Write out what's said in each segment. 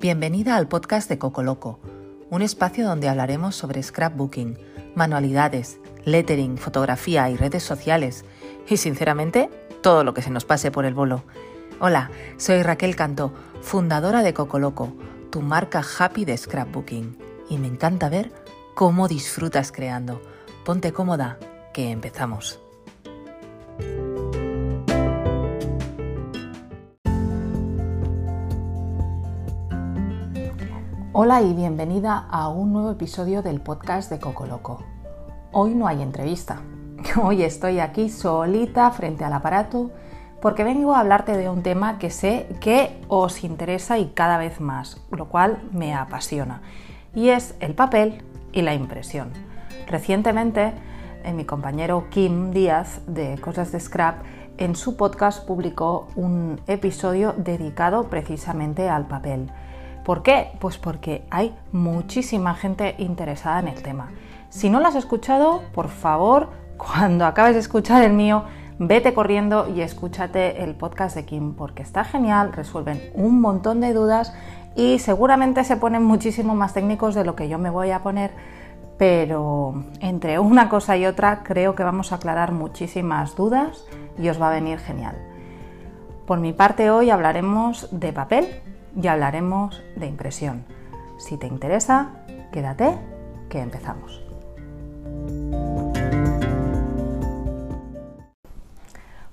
Bienvenida al podcast de Coco Loco, un espacio donde hablaremos sobre scrapbooking, manualidades, lettering, fotografía y redes sociales y sinceramente todo lo que se nos pase por el bolo. Hola, soy Raquel Cantó, fundadora de Coco Loco, tu marca happy de scrapbooking y me encanta ver cómo disfrutas creando. Ponte cómoda, que empezamos. Hola y bienvenida a un nuevo episodio del podcast de Coco Loco. Hoy no hay entrevista. Hoy estoy aquí solita frente al aparato porque vengo a hablarte de un tema que sé que os interesa y cada vez más, lo cual me apasiona, y es el papel y la impresión. Recientemente, en mi compañero Kim Díaz de Cosas de Scrap, en su podcast publicó un episodio dedicado precisamente al papel. ¿Por qué? Pues porque hay muchísima gente interesada en el tema. Si no lo has escuchado, por favor, cuando acabes de escuchar el mío, vete corriendo y escúchate el podcast de Kim porque está genial, resuelven un montón de dudas y seguramente se ponen muchísimo más técnicos de lo que yo me voy a poner, pero entre una cosa y otra creo que vamos a aclarar muchísimas dudas y os va a venir genial. Por mi parte hoy hablaremos de papel y hablaremos de impresión. Si te interesa, quédate, que empezamos.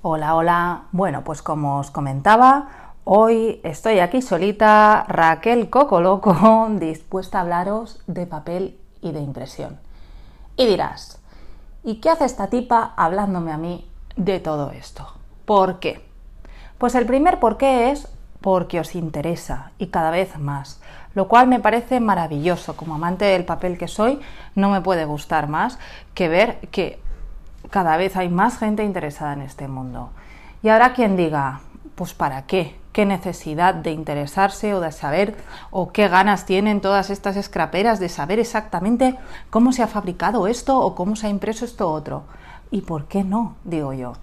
Hola, hola. Bueno, pues como os comentaba, hoy estoy aquí solita, Raquel Coco Loco, dispuesta a hablaros de papel y de impresión. Y dirás, ¿y qué hace esta tipa hablándome a mí de todo esto? ¿Por qué? Pues el primer por qué es porque os interesa y cada vez más, lo cual me parece maravilloso. Como amante del papel que soy, no me puede gustar más que ver que cada vez hay más gente interesada en este mundo. Y ahora quien diga, pues ¿para qué? ¿Qué necesidad de interesarse o de saber o qué ganas tienen todas estas escraperas de saber exactamente cómo se ha fabricado esto o cómo se ha impreso esto otro? ¿Y por qué no? Digo yo.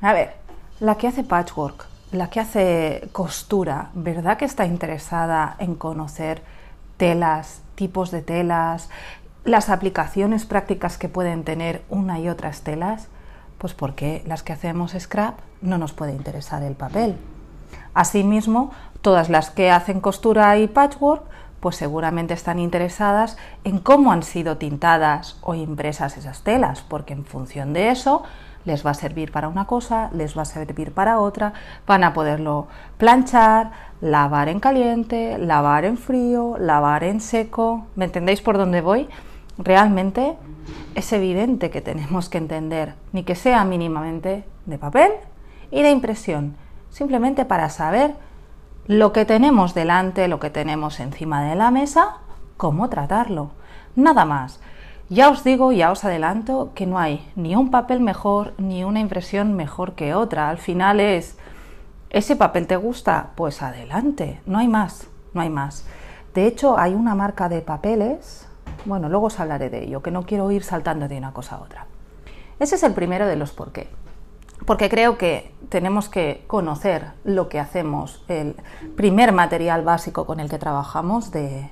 A ver, la que hace patchwork, la que hace costura, ¿verdad que está interesada en conocer telas, tipos de telas, las aplicaciones prácticas que pueden tener una y otras telas? Pues porque las que hacemos scrap no nos puede interesar el papel. Asimismo, todas las que hacen costura y patchwork, pues seguramente están interesadas en cómo han sido tintadas o impresas esas telas, porque en función de eso les va a servir para una cosa, les va a servir para otra, van a poderlo planchar, lavar en caliente, lavar en frío, lavar en seco. ¿Me entendéis por dónde voy? Realmente es evidente que tenemos que entender, ni que sea mínimamente de papel y de impresión, simplemente para saber lo que tenemos delante, lo que tenemos encima de la mesa, cómo tratarlo. Nada más. Ya os digo, ya os adelanto que no hay ni un papel mejor ni una impresión mejor que otra. Al final es, ¿ese papel te gusta? Pues adelante, no hay más, no hay más. De hecho, hay una marca de papeles, bueno, luego os hablaré de ello, que no quiero ir saltando de una cosa a otra. Ese es el primero de los por qué. Porque creo que tenemos que conocer lo que hacemos, el primer material básico con el que trabajamos de,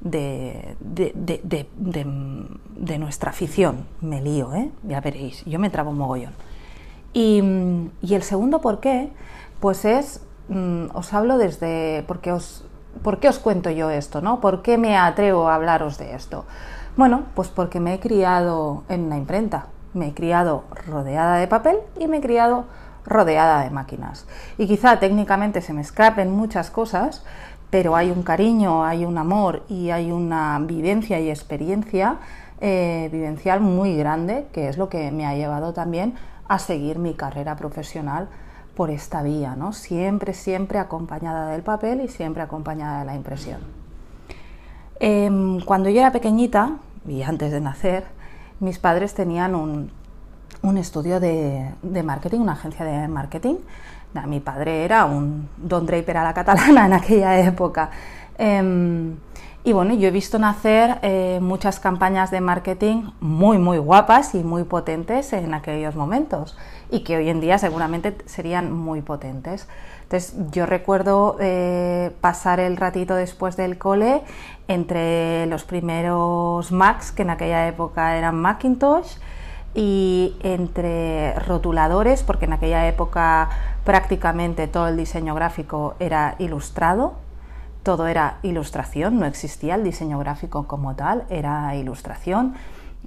de, de, nuestra afición. Me lío, ¿eh? ya veréis, yo me trabo un mogollón. Y, y el segundo por qué, pues es, mm, os hablo desde, porque os, ¿por qué os cuento yo esto? ¿no? ¿Por qué me atrevo a hablaros de esto? Bueno, pues porque me he criado en una imprenta, me he criado rodeada de papel y me he criado rodeada de máquinas. Y quizá técnicamente se me escapen muchas cosas, pero hay un cariño, hay un amor y hay una vivencia y experiencia eh, vivencial muy grande, que es lo que me ha llevado también a seguir mi carrera profesional por esta vía, ¿no? Siempre, siempre acompañada del papel y siempre acompañada de la impresión. Em, cuando yo era pequeñita, y antes de nacer, mis padres tenían un, estudio de, de marketing, una agencia de marketing, mi padre era un Don Draper a la catalana en aquella época. Em, y bueno, yo he visto nacer eh, muchas campañas de marketing muy, muy guapas y muy potentes en aquellos momentos. y que hoy en día seguramente serían muy potentes. Entonces yo recuerdo eh, pasar el ratito después del cole entre los primeros Macs, que en aquella época eran Macintosh, y entre rotuladores, porque en aquella época prácticamente todo el diseño gráfico era ilustrado, todo era ilustración, no existía el diseño gráfico como tal, era ilustración.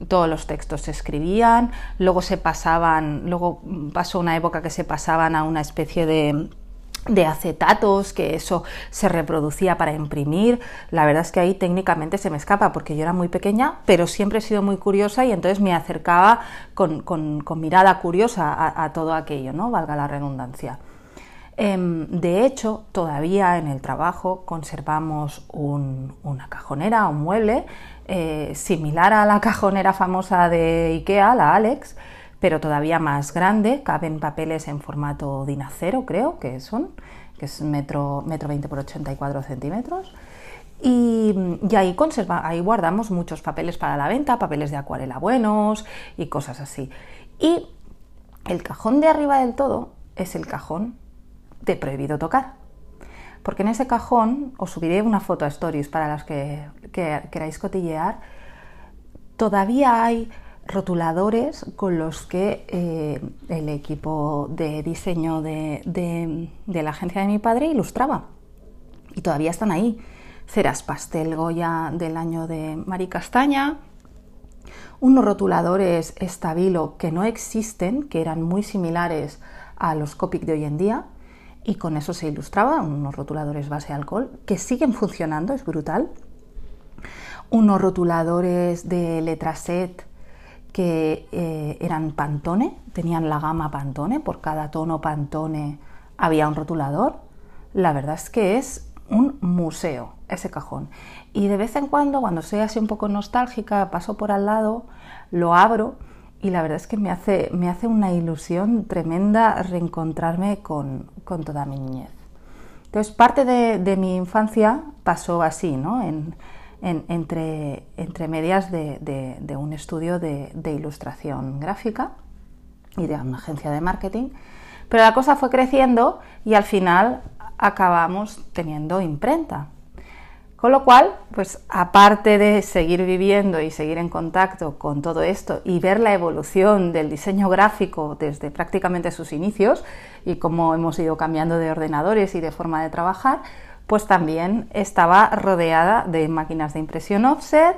Todos los textos se escribían, luego se pasaban, luego pasó una época que se pasaban a una especie de de acetatos, que eso se reproducía para imprimir. La verdad es que ahí técnicamente se me escapa porque yo era muy pequeña, pero siempre he sido muy curiosa y entonces me acercaba con, mirada curiosa a, todo aquello, ¿no? Valga la redundancia. Em, de hecho, todavía en el trabajo conservamos una cajonera, un mueble, eh, similar a la cajonera famosa de IKEA, la Alex, pero todavía más grande, caben papeles en formato DIN acero, creo que son, que es metro, metro 20 por 84 centímetros. Y, ahí, conserva, ahí guardamos muchos papeles para la venta, papeles de acuarela buenos y cosas así. Y el cajón de arriba del todo es el cajón de prohibido tocar. Porque en ese cajón, os subiré una foto a Stories para las que queráis cotillear, todavía hay rotuladores con los que eh, el equipo de diseño de, la agencia de mi padre ilustraba. Y todavía están ahí. Ceras Pastel Goya del año de Mari Castaña, unos rotuladores Estabilo que no existen, que eran muy similares a los Copic de hoy en día, y con eso se ilustraba, unos rotuladores base alcohol, que siguen funcionando, es brutal. Unos rotuladores de Letraset que eh, eran Pantone, tenían la gama Pantone, por cada tono Pantone había un rotulador. La verdad es que es un museo ese cajón. Y de vez en cuando, cuando soy así un poco nostálgica, paso por al lado, lo abro y la verdad es que me hace, me hace una ilusión tremenda reencontrarme con, toda mi niñez. Entonces, parte de, de, mi infancia pasó así, ¿no? En, entre, entre, medias de, un estudio de, ilustración gráfica y de una agencia de marketing. Pero la cosa fue creciendo y al final acabamos teniendo imprenta. Con lo cual, pues aparte de seguir viviendo y seguir en contacto con todo esto y ver la evolución del diseño gráfico desde prácticamente sus inicios y cómo hemos ido cambiando de ordenadores y de forma de trabajar, pues también estaba rodeada de máquinas de impresión offset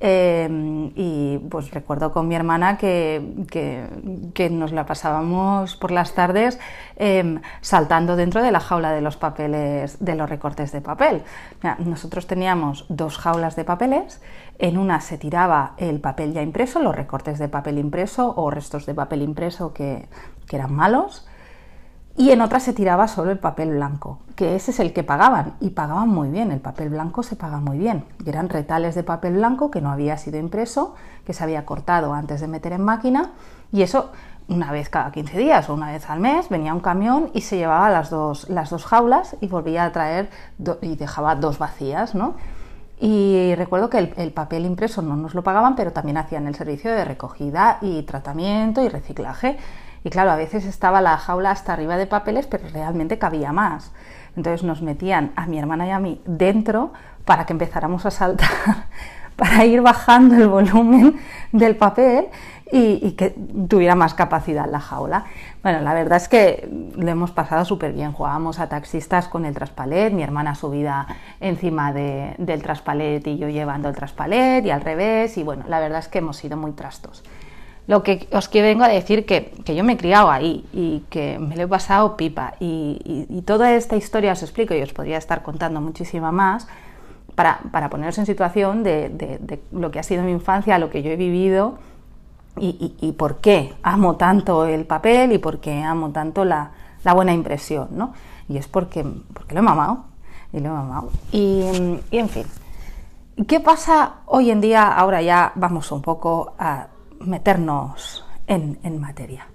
eh, y pues recuerdo con mi hermana que, que, nos la pasábamos por las tardes em, saltando dentro de la jaula de los papeles, de los recortes de papel. nosotros teníamos dos jaulas de papeles, en una se tiraba el papel ya impreso, los recortes de papel impreso o restos de papel impreso que, que eran malos, y en otra se tiraba solo el papel blanco, que ese es el que pagaban y pagaban muy bien, el papel blanco se paga muy bien. Y eran retales de papel blanco que no había sido impreso, que se había cortado antes de meter en máquina y eso una vez cada 15 días o una vez al mes venía un camión y se llevaba las dos, las dos jaulas y volvía a traer y dejaba dos vacías, ¿no? Y recuerdo que el, el, papel impreso no nos lo pagaban, pero también hacían el servicio de recogida y tratamiento y reciclaje. Y claro, a veces estaba la jaula hasta arriba de papeles, pero realmente cabía más. Entonces nos metían a mi hermana y a mí dentro para que empezáramos a saltar, para ir bajando el volumen del papel y, que tuviera más capacidad la jaula. Bueno, la verdad es que lo hemos pasado súper bien. Jugábamos a taxistas con el traspalet, mi hermana subida encima del traspalet y yo llevando el traspalet y al revés. Y bueno, la verdad es que hemos sido muy trastos. Lo que os quiero vengo a decir que, que yo me he criado ahí y que me lo he pasado pipa. Y, toda esta historia os explico y os podría estar contando muchísima más para, para poneros en situación de, lo que ha sido mi infancia, lo que yo he vivido y, por qué amo tanto el papel y por qué amo tanto la, buena impresión. ¿no? Y es porque, porque lo he mamado. Y lo he mamado. y en fin. ¿Qué pasa hoy en día? Ahora ya vamos un poco a meternos en, materia.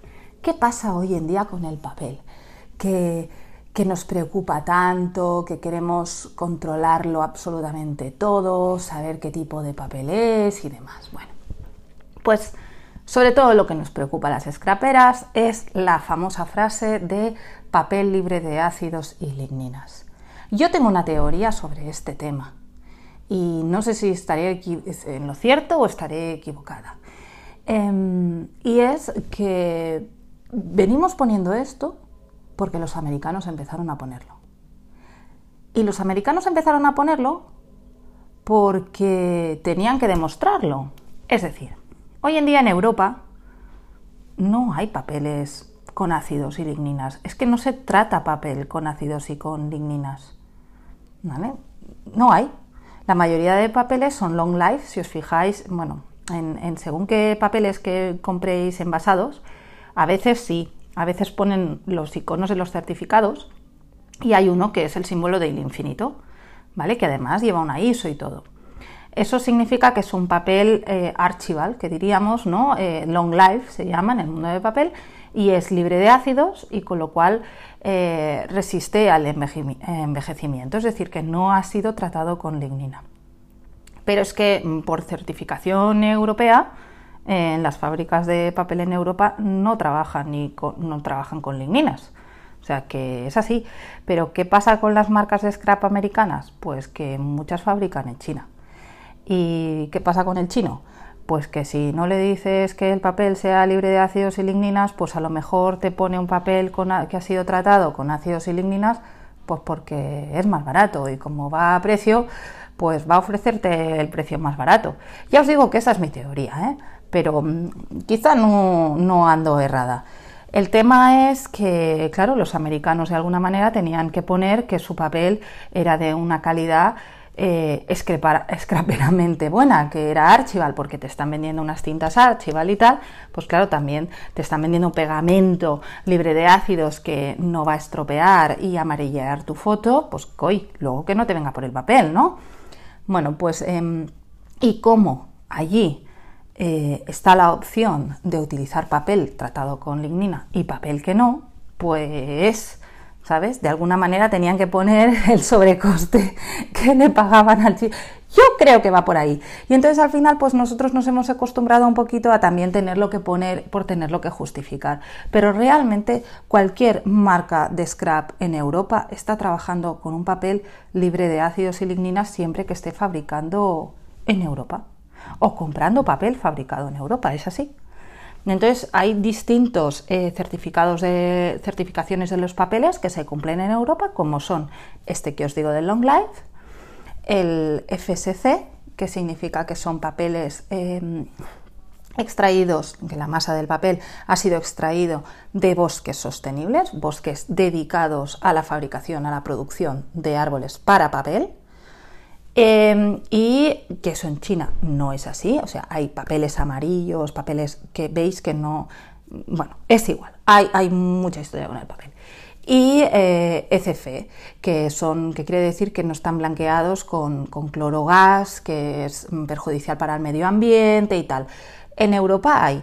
¿Qué pasa hoy en día con el papel? Que, que nos preocupa tanto, que queremos controlarlo absolutamente todo, saber qué tipo de papel es y demás. Bueno, pues Sobre todo lo que nos preocupa a las scraperas es la famosa frase de papel libre de ácidos y ligninas. Yo tengo una teoría sobre este tema y no sé si estaré en lo cierto o estaré equivocada. Em, y es que venimos poniendo esto porque los americanos empezaron a ponerlo. Y los americanos empezaron a ponerlo porque tenían que demostrarlo. Es decir, hoy en día en Europa no hay papeles con ácidos y ligninas. Es que no se trata papel con ácidos y con ligninas. ¿Vale? No hay. La mayoría de papeles son long life, si os fijáis, bueno, en, según qué papeles que compréis envasados, a veces sí, a veces ponen los iconos de los certificados y hay uno que es el símbolo del infinito, ¿vale? Que además lleva una ISO y todo. Eso significa que es un papel eh, archival, que diríamos, ¿no? Eh, long life se llama en el mundo del papel, y es libre de ácidos y con lo cual eh, resiste al envejecimiento, es decir, que no ha sido tratado con lignina. Pero es que mm, por certificación europea, en las fábricas de papel en Europa no trabajan, ni con, no trabajan con ligninas. O sea que es así. Pero ¿qué pasa con las marcas de scrap americanas? Pues que muchas fabrican en China. ¿Y qué pasa con el chino? pues que si no le dices que el papel sea libre de ácidos y ligninas, pues a lo mejor te pone un papel que ha sido tratado con ácidos y ligninas, pues porque es más barato y como va a precio, pues va a ofrecerte el precio más barato. Ya os digo que esa es mi teoría, ¿eh? pero mm, quizá no, ando errada. El tema es que, claro, los americanos de alguna manera tenían que poner que su papel era de una calidad eh, escraperamente buena, que era Archival, porque te están vendiendo unas tintas Archival y tal, pues claro, también te están vendiendo pegamento libre de ácidos que no va a estropear y amarillear tu foto, pues coy, luego que no te venga por el papel, ¿no? Bueno, pues, em, ¿y cómo allí eh, está la opción de utilizar papel tratado con lignina y papel que no? Pues ¿sabes? De alguna manera tenían que poner el sobrecoste que le pagaban al chico. Yo creo que va por ahí. Y entonces al final, pues nosotros nos hemos acostumbrado un poquito a también tenerlo que poner por tenerlo que justificar. Pero realmente cualquier marca de scrap en Europa está trabajando con un papel libre de ácidos y ligninas siempre que esté fabricando en Europa o comprando papel fabricado en Europa. Es así. Entonces hay distintos eh, certificados de certificaciones de los papeles que se cumplen en Europa, como son este que os digo del Long Life, el FSC, que significa que son papeles em, extraídos, que la masa del papel ha sido extraído de bosques sostenibles, bosques dedicados a la fabricación, a la producción de árboles para papel. Em, y que eso en China no es así, o sea, hay papeles amarillos, papeles que veis que no, bueno, es igual, hay, hay mucha historia con el papel. Y eh, ECF, que, son, que quiere decir que no están blanqueados con, con clorogas, que es perjudicial para el medio ambiente y tal. En Europa hay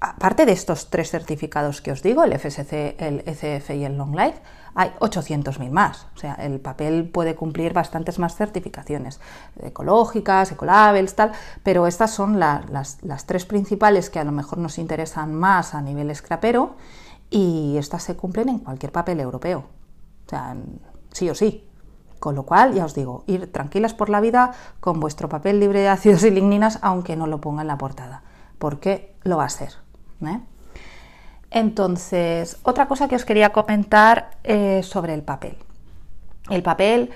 aparte de estos tres certificados que os digo, el FSC, el ECF y el Long Life, hay 800.000 más. O sea, el papel puede cumplir bastantes más certificaciones ecológicas, ecolabels, tal, pero estas son las, tres principales que a lo mejor nos interesan más a nivel scrapero y estas se cumplen en cualquier papel europeo. O sea, sí o sí. Con lo cual, ya os digo, ir tranquilas por la vida con vuestro papel libre de ácidos y ligninas, aunque no lo ponga en la portada, porque lo va a. ¿eh? Entonces, otra cosa que os quería comentar eh, sobre el papel. El papel,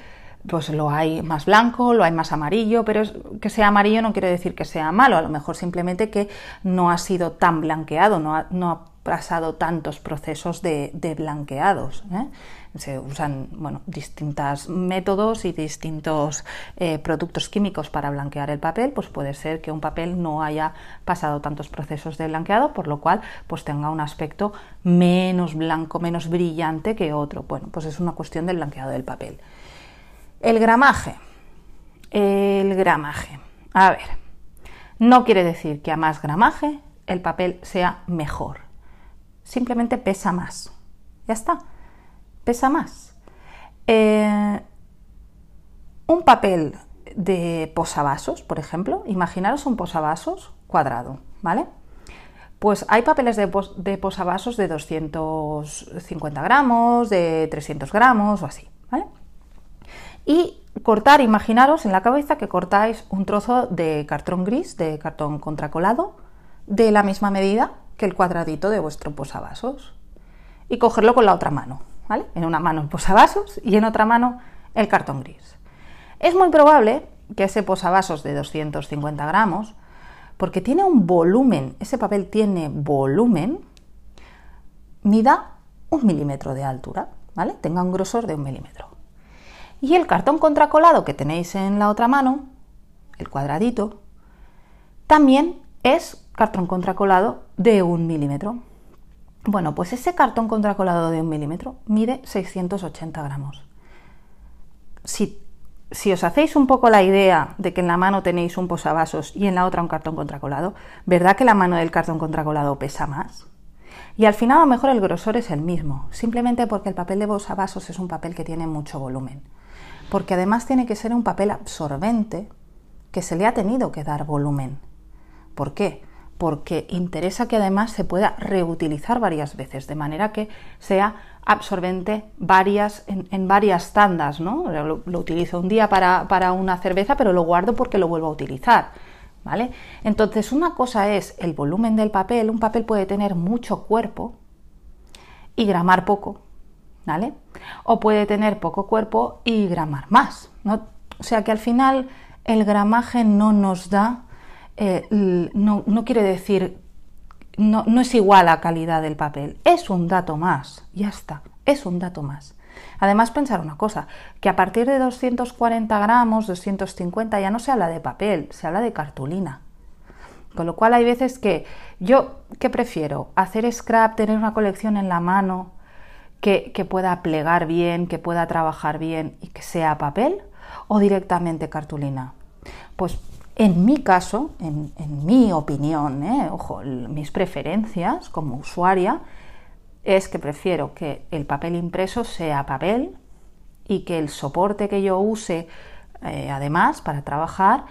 pues lo hay más blanco, lo hay más amarillo, pero que sea amarillo no quiere decir que sea malo, a lo mejor simplemente que no ha sido tan blanqueado, no ha, pasado tantos procesos de, blanqueados. ¿eh? Se usan bueno, distintos métodos y distintos eh, productos químicos para blanquear el papel, pues puede ser que un papel no haya pasado tantos procesos de blanqueado, por lo cual pues tenga un aspecto menos blanco, menos brillante que otro. Bueno, pues es una cuestión del blanqueado del papel. El gramaje. El gramaje. A ver, no quiere decir que a más gramaje el papel sea mejor simplemente pesa más. Ya está, pesa más. Eh, un papel de posavasos, por ejemplo, imaginaros un posavasos cuadrado, ¿vale? Pues hay papeles de, de posavasos de 250 gramos, de 300 gramos o así, ¿vale? Y cortar, imaginaros en la cabeza que cortáis un trozo de cartón gris, de cartón contracolado, de la misma medida que el cuadradito de vuestro posavasos. Y cogerlo con la otra mano, ¿vale? En una mano el posavasos y en otra mano el cartón gris. Es muy probable que ese posavasos de 250 gramos porque tiene un volumen, ese papel tiene volumen, mida un milímetro de altura, ¿vale? Tenga un grosor de un milímetro. Y el cartón contracolado que tenéis en la otra mano, el cuadradito, también es cartón contracolado de un milímetro. Bueno, pues ese cartón contracolado de un milímetro mide 680 gramos. Si si os hacéis un poco la idea de que en la mano tenéis un posavasos y en la otra un cartón contracolado, ¿verdad que la mano del cartón contracolado pesa más? Y al final a lo mejor el grosor es el mismo, simplemente porque el papel de posavasos es un papel que tiene mucho volumen. Porque además tiene que ser un papel absorbente que se le ha tenido que dar volumen. ¿Por qué? Porque interesa que además se pueda reutilizar varias veces, de manera que sea absorbente varias, en, varias tandas, ¿no? Lo, utilizo un día para, para, una cerveza, pero lo guardo porque lo vuelvo a utilizar, ¿vale? Entonces, una cosa es el volumen del papel, un papel puede tener mucho cuerpo y gramar poco, ¿vale? O puede tener poco cuerpo y gramar más, ¿no? O sea que al final el gramaje no nos da, eh, no, no quiere decir no, es igual a calidad del papel, es un dato más, ya está, es un dato más. Además, pensar una cosa, que a partir de 240 gramos, 250, ya no se habla de papel, se habla de cartulina. Con lo cual hay veces que yo, ¿qué prefiero? Hacer scrap, tener una colección en la mano que, que pueda plegar bien, que pueda trabajar bien y que sea papel o directamente cartulina. Pues en mi caso, en, mi opinión, ¿eh? ojo, mis preferencias como usuaria, es que prefiero que el papel impreso sea papel y que el soporte que yo use eh, además para trabajar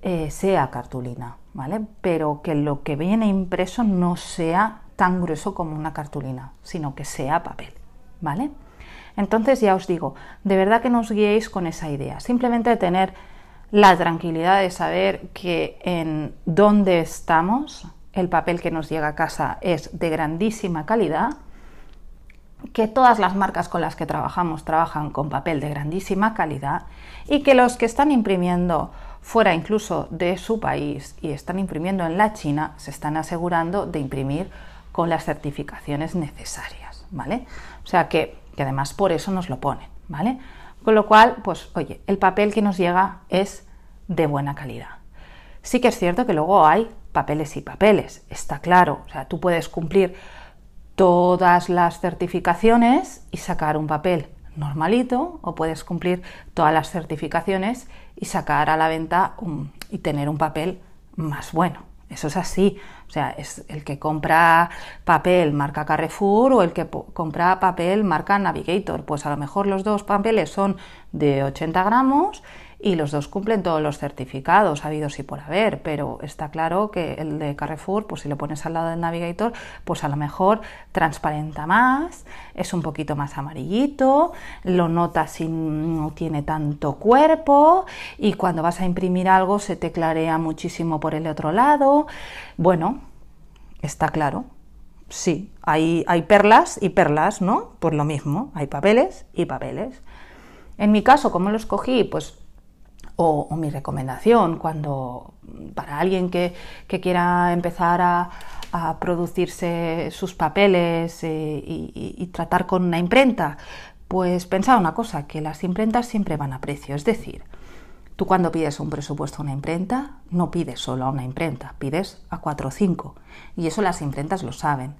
eh, sea cartulina, ¿vale? Pero que lo que viene impreso no sea tan grueso como una cartulina, sino que sea papel, ¿vale? Entonces ya os digo, de verdad que no os guiéis con esa idea, simplemente tener la tranquilidad de saber que en donde estamos el papel que nos llega a casa es de grandísima calidad, que todas las marcas con las que trabajamos trabajan con papel de grandísima calidad y que los que están imprimiendo fuera incluso de su país y están imprimiendo en la China se están asegurando de imprimir con las certificaciones necesarias, ¿vale? O sea que, que además por eso nos lo ponen, ¿vale? Con lo cual, pues oye, el papel que nos llega es de buena calidad. Sí que es cierto que luego hay papeles y papeles, está claro. O sea, tú puedes cumplir todas las certificaciones y sacar un papel normalito o puedes cumplir todas las certificaciones y sacar a la venta y tener un papel más bueno. Eso es así. O sea, es el que compra papel marca Carrefour o el que compra papel marca Navigator. Pues a lo mejor los dos papeles son de 80 gramos y los dos cumplen todos los certificados habidos y por haber, pero está claro que el de Carrefour, pues si lo pones al lado del Navigator, pues a lo mejor transparenta más, es un poquito más amarillito, lo notas si no tiene tanto cuerpo y cuando vas a imprimir algo se te clarea muchísimo por el otro lado. Bueno, está claro. Sí, hay, hay perlas y perlas, ¿no? Pues lo mismo, hay papeles y papeles. En mi caso, ¿cómo lo escogí? Pues o, mi recomendación cuando para alguien que, quiera empezar a, producirse sus papeles eh, y, tratar con una imprenta, pues pensar una cosa, que las imprentas siempre van a precio, es decir, tú cuando pides un presupuesto a una imprenta, no pides solo a una imprenta, pides a cuatro o cinco, y eso las imprentas lo saben.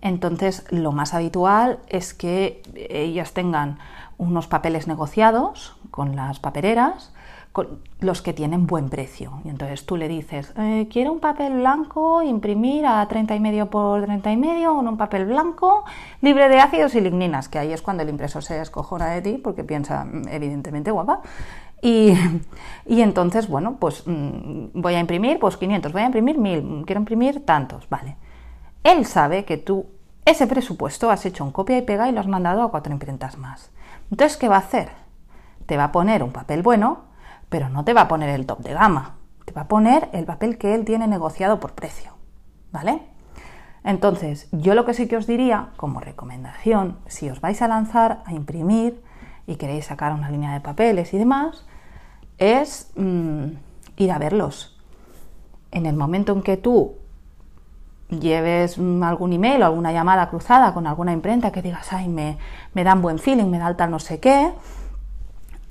Entonces, lo más habitual es que ellas tengan unos papeles negociados con las papereras, los que tienen buen precio. Y entonces tú le dices, eh, quiero un papel blanco, imprimir a 30 y medio por 30 y medio, un papel blanco libre de ácidos y ligninas, que ahí es cuando el impresor se descojona de ti porque piensa, mm, evidentemente, guapa. Y, y entonces, bueno, pues mm, voy a imprimir pues 500, voy a imprimir 1000, quiero imprimir tantos, vale. él sabe que tú ese presupuesto has hecho un copia y pega y lo has mandado a cuatro imprentas más. Entonces, ¿qué va a hacer? Te va a poner un papel bueno, pero no te va a poner el top de gama. Te va a poner el papel que él tiene negociado por precio. ¿Vale? Entonces, yo lo que sí que os diría, como recomendación, si os vais a lanzar a imprimir y queréis sacar una línea de papeles y demás, es mm, ir a verlos. En el momento en que tú lleves mm, algún email o alguna llamada cruzada con alguna imprenta que digas, ay, me, me dan buen feeling, me da tal no sé qué,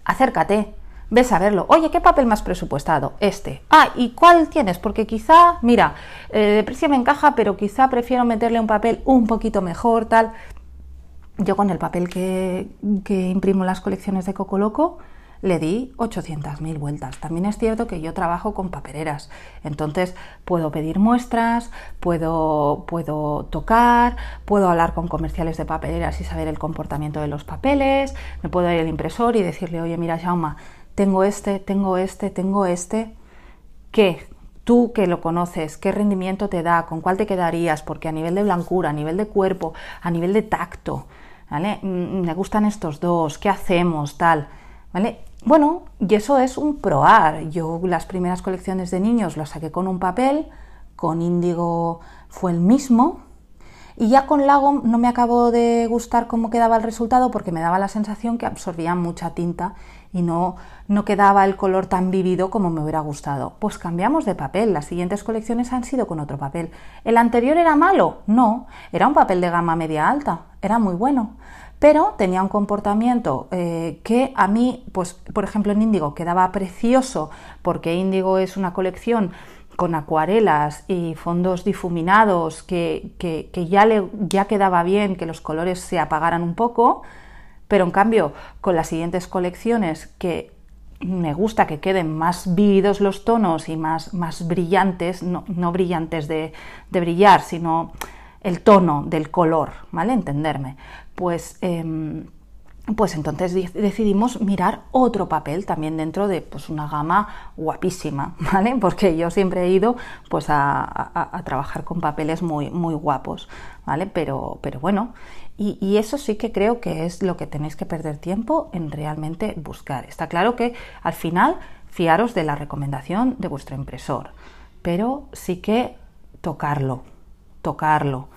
acércate, ves a verlo. Oye, ¿qué papel más presupuestado? Este. Ah, ¿y cuál tienes? Porque quizá, mira, eh, de precio me encaja, pero quizá prefiero meterle un papel un poquito mejor, tal. Yo con el papel que, que imprimo en las colecciones de Coco Loco, le di 800.000 vueltas. También es cierto que yo trabajo con papeleras, entonces puedo pedir muestras, puedo, puedo tocar, puedo hablar con comerciales de papeleras y saber el comportamiento de los papeles, me puedo ir al impresor y decirle, oye, mira, Jauma, tengo este, tengo este, tengo este, ¿qué? Tú que lo conoces, ¿qué rendimiento te da? ¿Con cuál te quedarías? Porque a nivel de blancura, a nivel de cuerpo, a nivel de tacto, ¿vale? Mm, me gustan estos dos, ¿qué hacemos? Tal, ¿vale? Bueno, y eso es un proar. Yo las primeras colecciones de niños las saqué con un papel, con índigo fue el mismo, y ya con Lago no me acabó de gustar cómo quedaba el resultado porque me daba la sensación que absorbía mucha tinta y no, no quedaba el color tan vivido como me hubiera gustado. Pues cambiamos de papel, las siguientes colecciones han sido con otro papel. ¿El anterior era malo? No, era un papel de gama media alta, era muy bueno pero tenía un comportamiento eh, que a mí, pues, por ejemplo, en Índigo quedaba precioso, porque Índigo es una colección con acuarelas y fondos difuminados que, ya, le, ya quedaba bien que los colores se apagaran un poco, pero en cambio con las siguientes colecciones que me gusta que queden más vívidos los tonos y más, más brillantes, no, brillantes de, de brillar, sino el tono del color, ¿vale? Entenderme pues, em, pues entonces decidimos mirar otro papel también dentro de pues, una gama guapísima, ¿vale? Porque yo siempre he ido pues, a, trabajar con papeles muy, muy guapos, ¿vale? Pero, pero bueno, y, eso sí que creo que es lo que tenéis que perder tiempo en realmente buscar. Está claro que al final fiaros de la recomendación de vuestro impresor, pero sí que tocarlo, tocarlo,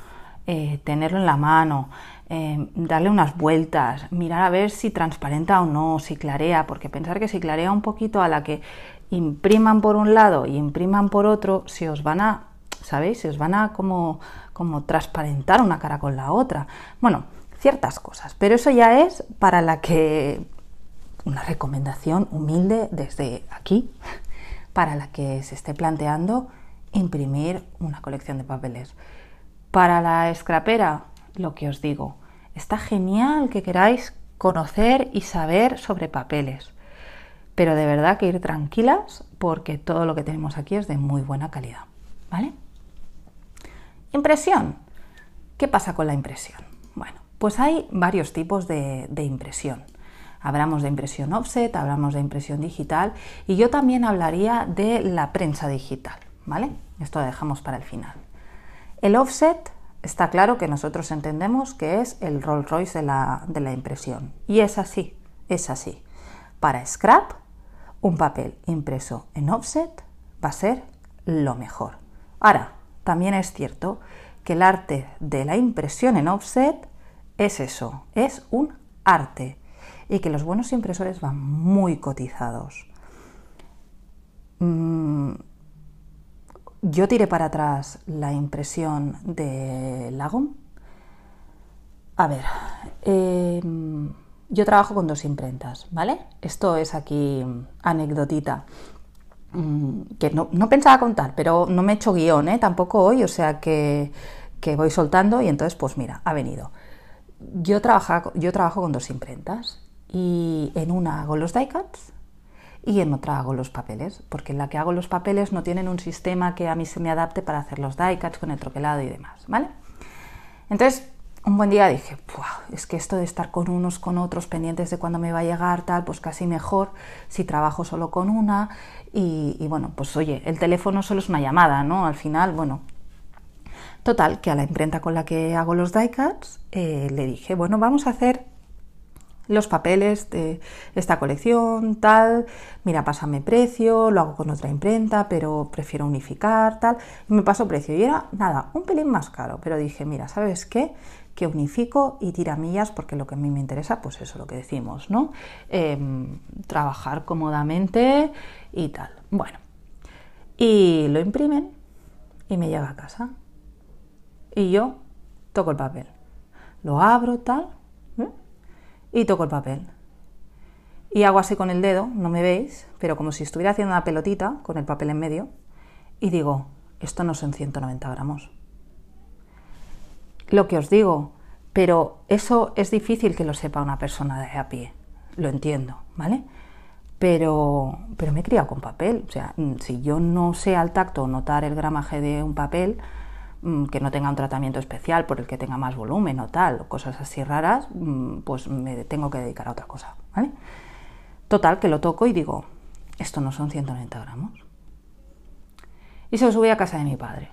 eh, tenerlo en la mano, eh, darle unas vueltas, mirar a ver si transparenta o no, si clarea, porque pensar que si clarea un poquito a la que impriman por un lado y impriman por otro, si os van a, ¿sabéis? Se os van a como, como transparentar una cara con la otra. Bueno, ciertas cosas, pero eso ya es para la que una recomendación humilde desde aquí, para la que se esté planteando imprimir una colección de papeles. Para la escrapera, lo que os digo, Está genial que queráis conocer y saber sobre papeles, pero de verdad que ir tranquilas porque todo lo que tenemos aquí es de muy buena calidad. ¿Vale? Impresión. ¿Qué pasa con la impresión? Bueno, pues hay varios tipos de, impresión. Hablamos de impresión offset, hablamos de impresión digital y yo también hablaría de la prensa digital, ¿vale? Esto lo dejamos para el final. El offset está claro que nosotros entendemos que es el Rolls Royce de la, de la impresión. Y es así, es así. Para scrap, un papel impreso en offset va a ser lo mejor. Ahora, también es cierto que el arte de la impresión en offset es eso, es un arte y que los buenos impresores van muy cotizados. Mm, yo tiré para atrás la impresión de Lagom. A ver, em, yo trabajo con dos imprentas, ¿vale? Esto es aquí anecdotita mm, que no, pensaba contar, pero no me he hecho guion, ¿eh? Tampoco hoy, o sea que, que, voy soltando y entonces, pues mira, ha venido. Yo, yo trabajo con dos imprentas y en una hago los die cuts y en otra hago los papeles, porque en la que hago los papeles no tienen un sistema que a mí se me adapte para hacer los die cuts con el troquelado y demás, ¿vale? Entonces, un buen día dije, es que esto de estar con unos, con otros, pendientes de cuándo me va a llegar, tal, pues casi mejor si trabajo solo con una y, bueno, pues oye, el teléfono solo es una llamada, ¿no? Al final, bueno. Total, que a la imprenta con la que hago los die-cuts eh, le dije, bueno, vamos a hacer los papeles de esta colección, tal, mira, pásame precio, lo hago con otra imprenta, pero prefiero unificar, tal, me pasó precio. Y era, nada, un pelín más caro, pero dije, mira, ¿sabes qué? Que unifico y tiramillas, porque lo que a mí me interesa, pues eso, lo que decimos, ¿no? Em, trabajar cómodamente y tal. Bueno, y lo imprimen y me llega a casa. Y yo toco el papel. Lo abro, tal, y toco el papel. Y hago así con el dedo, no me veis, pero como si estuviera haciendo una pelotita con el papel en medio, y digo, esto no son 190 gramos. Lo que os digo, pero eso es difícil que lo sepa una persona de a pie, lo entiendo, ¿vale? Pero, pero me he criado con papel, o sea, si yo no sé al tacto notar el gramaje de un papel, que no tenga un tratamiento especial por el que tenga más volumen o tal, o cosas así raras, mm, pues me tengo que dedicar a otra cosa, ¿vale? Total, que lo toco y digo, esto no son 190 gramos. Y se lo subí a casa de mi padre.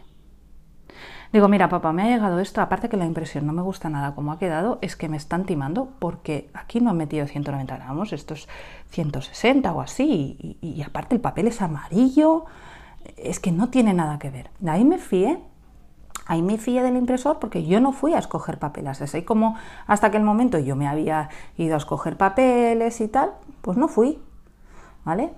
Digo, mira, papá, me ha llegado esto, aparte que la impresión no me gusta nada como ha quedado, es que me están timando porque aquí no han metido 190 gramos, esto es 160 o así, y, y aparte el papel es amarillo, es que no tiene nada que ver. De ahí me fié Ahí me fié del impresor porque yo no fui a escoger papeles. Así como hasta aquel momento yo me había ido a escoger papeles y tal, pues no fui. ¿Vale?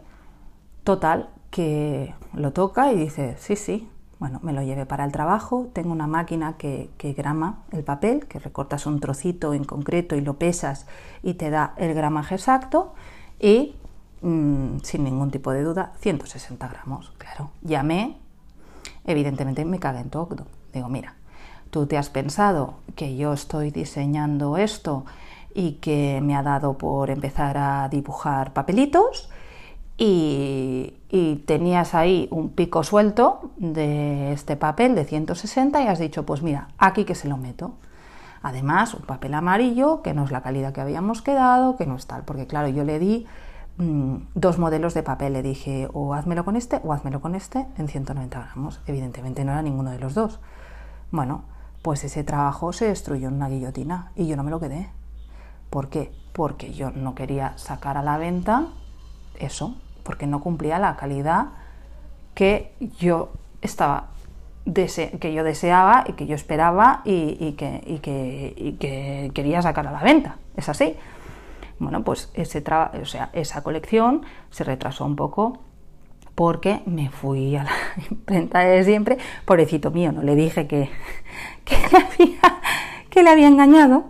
Total, que lo toca y dice, sí, sí, bueno, me lo llevé para el trabajo, tengo una máquina que, grama el papel, que recortas un trocito en concreto y lo pesas y te da el gramaje exacto y mm, sin ningún tipo de duda, 160 gramos, claro. Llamé, evidentemente me cagué en todo, Digo, mira, tú te has pensado que yo estoy diseñando esto y que me ha dado por empezar a dibujar papelitos y, tenías ahí un pico suelto de este papel de 160 y has dicho, pues mira, aquí que se lo meto. Además, un papel amarillo, que no es la calidad que habíamos quedado, que no es tal, porque claro, yo le di mm, dos modelos de papel, le dije, o házmelo con este o házmelo con este en 190 gramos. Evidentemente no era ninguno de los dos. Bueno, pues ese trabajo se destruyó en una guillotina y yo no me lo quedé. ¿Por qué? Porque yo no quería sacar a la venta eso, porque no cumplía la calidad que yo estaba que yo deseaba y que yo esperaba y, que, que, quería sacar a la venta. Es así. Bueno, pues ese o sea, esa colección se retrasó un poco porque me fui a la imprenta de siempre, pobrecito mío, no le dije que, que, le había, engañado,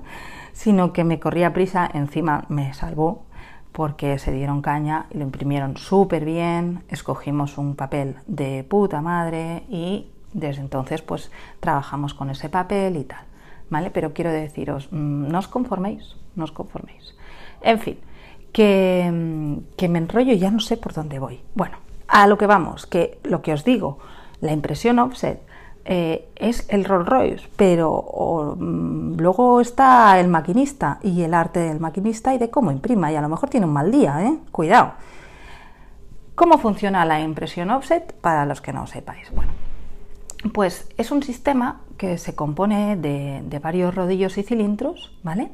sino que me corría prisa, encima me salvó porque se dieron caña y lo imprimieron súper bien, escogimos un papel de puta madre y desde entonces pues trabajamos con ese papel y tal, ¿vale? Pero quiero deciros, mm, no os conforméis, no os conforméis. En fin, que, mm, que me enrollo y ya no sé por dónde voy. Bueno, a lo que vamos, que lo que os digo, la impresión offset eh, es el Rolls Royce, pero mm, luego está el maquinista y el arte del maquinista y de cómo imprima, y a lo mejor tiene un mal día, ¿eh? Cuidado. ¿Cómo funciona la impresión offset? Para los que no sepáis. Bueno, pues es un sistema que se compone de, varios rodillos y cilindros, ¿vale?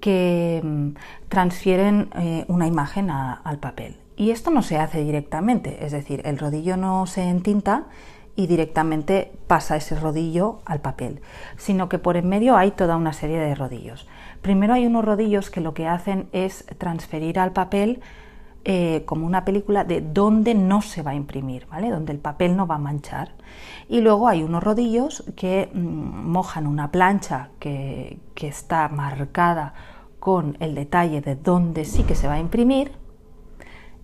Que mm, transfieren eh, una imagen al papel. Y esto no se hace directamente, es decir, el rodillo no se entinta y directamente pasa ese rodillo al papel, sino que por en medio hay toda una serie de rodillos. Primero hay unos rodillos que lo que hacen es transferir al papel eh, como una película de dónde no se va a imprimir, ¿vale? Donde el papel no va a manchar. Y luego hay unos rodillos que mm, mojan una plancha que, que está marcada con el detalle de dónde sí que se va a imprimir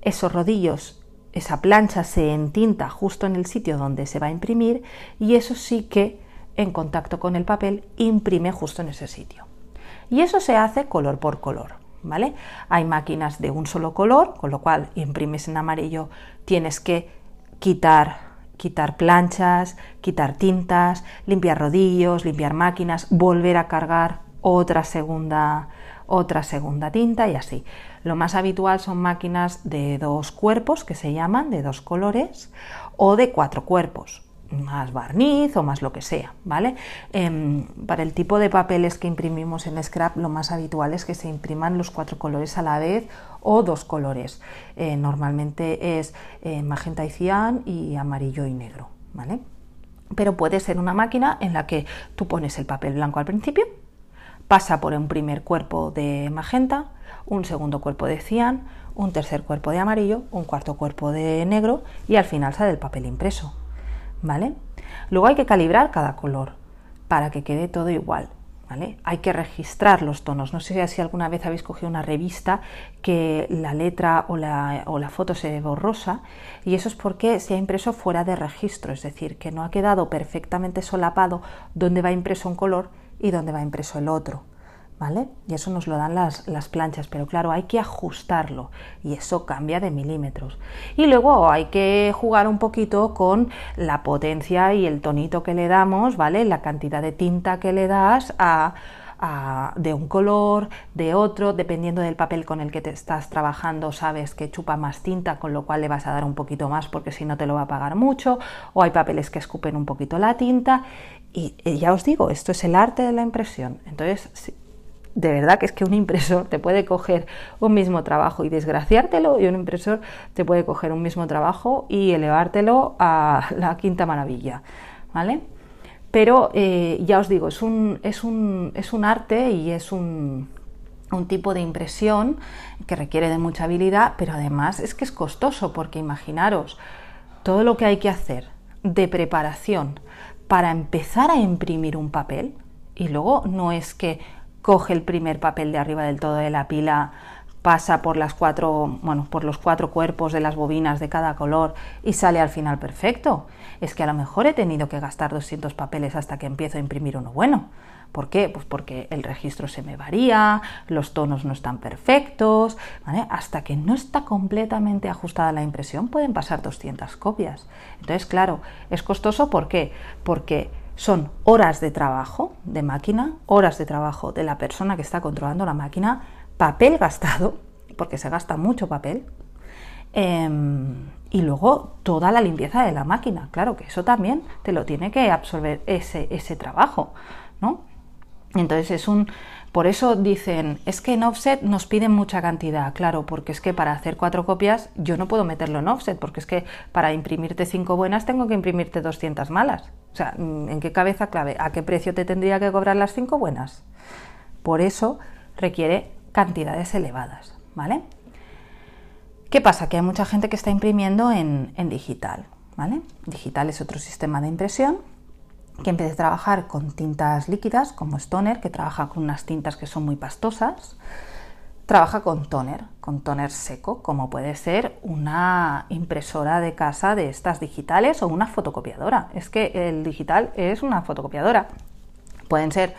esos rodillos, esa plancha se entinta justo en el sitio donde se va a imprimir y eso sí que en contacto con el papel imprime justo en ese sitio. Y eso se hace color por color, Hay máquinas de un solo color, con lo cual imprimes en amarillo, tienes que quitar quitar planchas, quitar tintas, limpiar rodillos, limpiar máquinas, volver a cargar otra segunda otra segunda tinta y así. Lo más habitual son máquinas de dos cuerpos que se llaman, de dos colores, o de cuatro cuerpos. Más barniz o más lo que sea, ¿vale? Em, para el tipo de papeles que imprimimos en Scrap, lo más habitual es que se impriman los cuatro colores a la vez o dos colores. Eh, normalmente es eh, magenta y cian y amarillo y negro, ¿vale? Pero puede ser una máquina en la que tú pones el papel blanco al principio, pasa por un primer cuerpo de magenta, un segundo cuerpo de cian, un tercer cuerpo de amarillo, un cuarto cuerpo de negro y al final sale el papel impreso. ¿Vale? Luego hay que calibrar cada color para que quede todo igual. ¿Vale? Hay que registrar los tonos. No sé si alguna vez habéis cogido una revista que la letra o la, o la, foto se ve borrosa y eso es porque se ha impreso fuera de registro, es decir, que no ha quedado perfectamente solapado dónde va impreso un color y dónde va impreso el otro. ¿Vale? Y eso nos lo dan las, planchas, pero claro, hay que ajustarlo y eso cambia de milímetros. Y luego hay que jugar un poquito con la potencia y el tonito que le damos, ¿vale? La cantidad de tinta que le das a, de un color, de otro, dependiendo del papel con el que te estás trabajando, sabes que chupa más tinta, con lo cual le vas a dar un poquito más porque si no te lo va a pagar mucho, o hay papeles que escupen un poquito la tinta. Y, y ya os digo, esto es el arte de la impresión. Entonces, de verdad que es que un impresor te puede coger un mismo trabajo y desgraciártelo y un impresor te puede coger un mismo trabajo y elevártelo a la quinta maravilla, ¿vale? Pero eh, ya os digo, es un, es un, es un arte y es un, un tipo de impresión que requiere de mucha habilidad, pero además es que es costoso porque imaginaros todo lo que hay que hacer de preparación para empezar a imprimir un papel y luego no es que coge el primer papel de arriba del todo de la pila, pasa por las cuatro, bueno, por los cuatro cuerpos de las bobinas de cada color y sale al final perfecto. Es que a lo mejor he tenido que gastar 200 papeles hasta que empiezo a imprimir uno bueno. ¿Por qué? Pues porque el registro se me varía, los tonos no están perfectos, hasta que no está completamente ajustada la impresión pueden pasar 200 copias. Entonces, claro, es costoso ¿por qué? Porque son horas de trabajo de máquina, horas de trabajo de la persona que está controlando la máquina, papel gastado, porque se gasta mucho papel, em, y luego toda la limpieza de la máquina. Claro que eso también te lo tiene que absorber ese, ese trabajo, ¿no? Entonces es un, por eso dicen, es que en offset nos piden mucha cantidad, claro, porque es que para hacer cuatro copias yo no puedo meterlo en offset, porque es que para imprimirte cinco buenas tengo que imprimirte 200 malas. O sea, ¿en qué cabeza clave? ¿A qué precio te tendría que cobrar las cinco buenas? Por eso requiere cantidades elevadas, ¿vale? ¿Qué pasa? Que hay mucha gente que está imprimiendo en, en digital, ¿vale? Digital es otro sistema de impresión que vez de trabajar con tintas líquidas, como es toner, que trabaja con unas tintas que son muy pastosas, trabaja con toner, con toner seco, como puede ser una impresora de casa de estas digitales o una fotocopiadora. Es que el digital es una fotocopiadora. Pueden ser,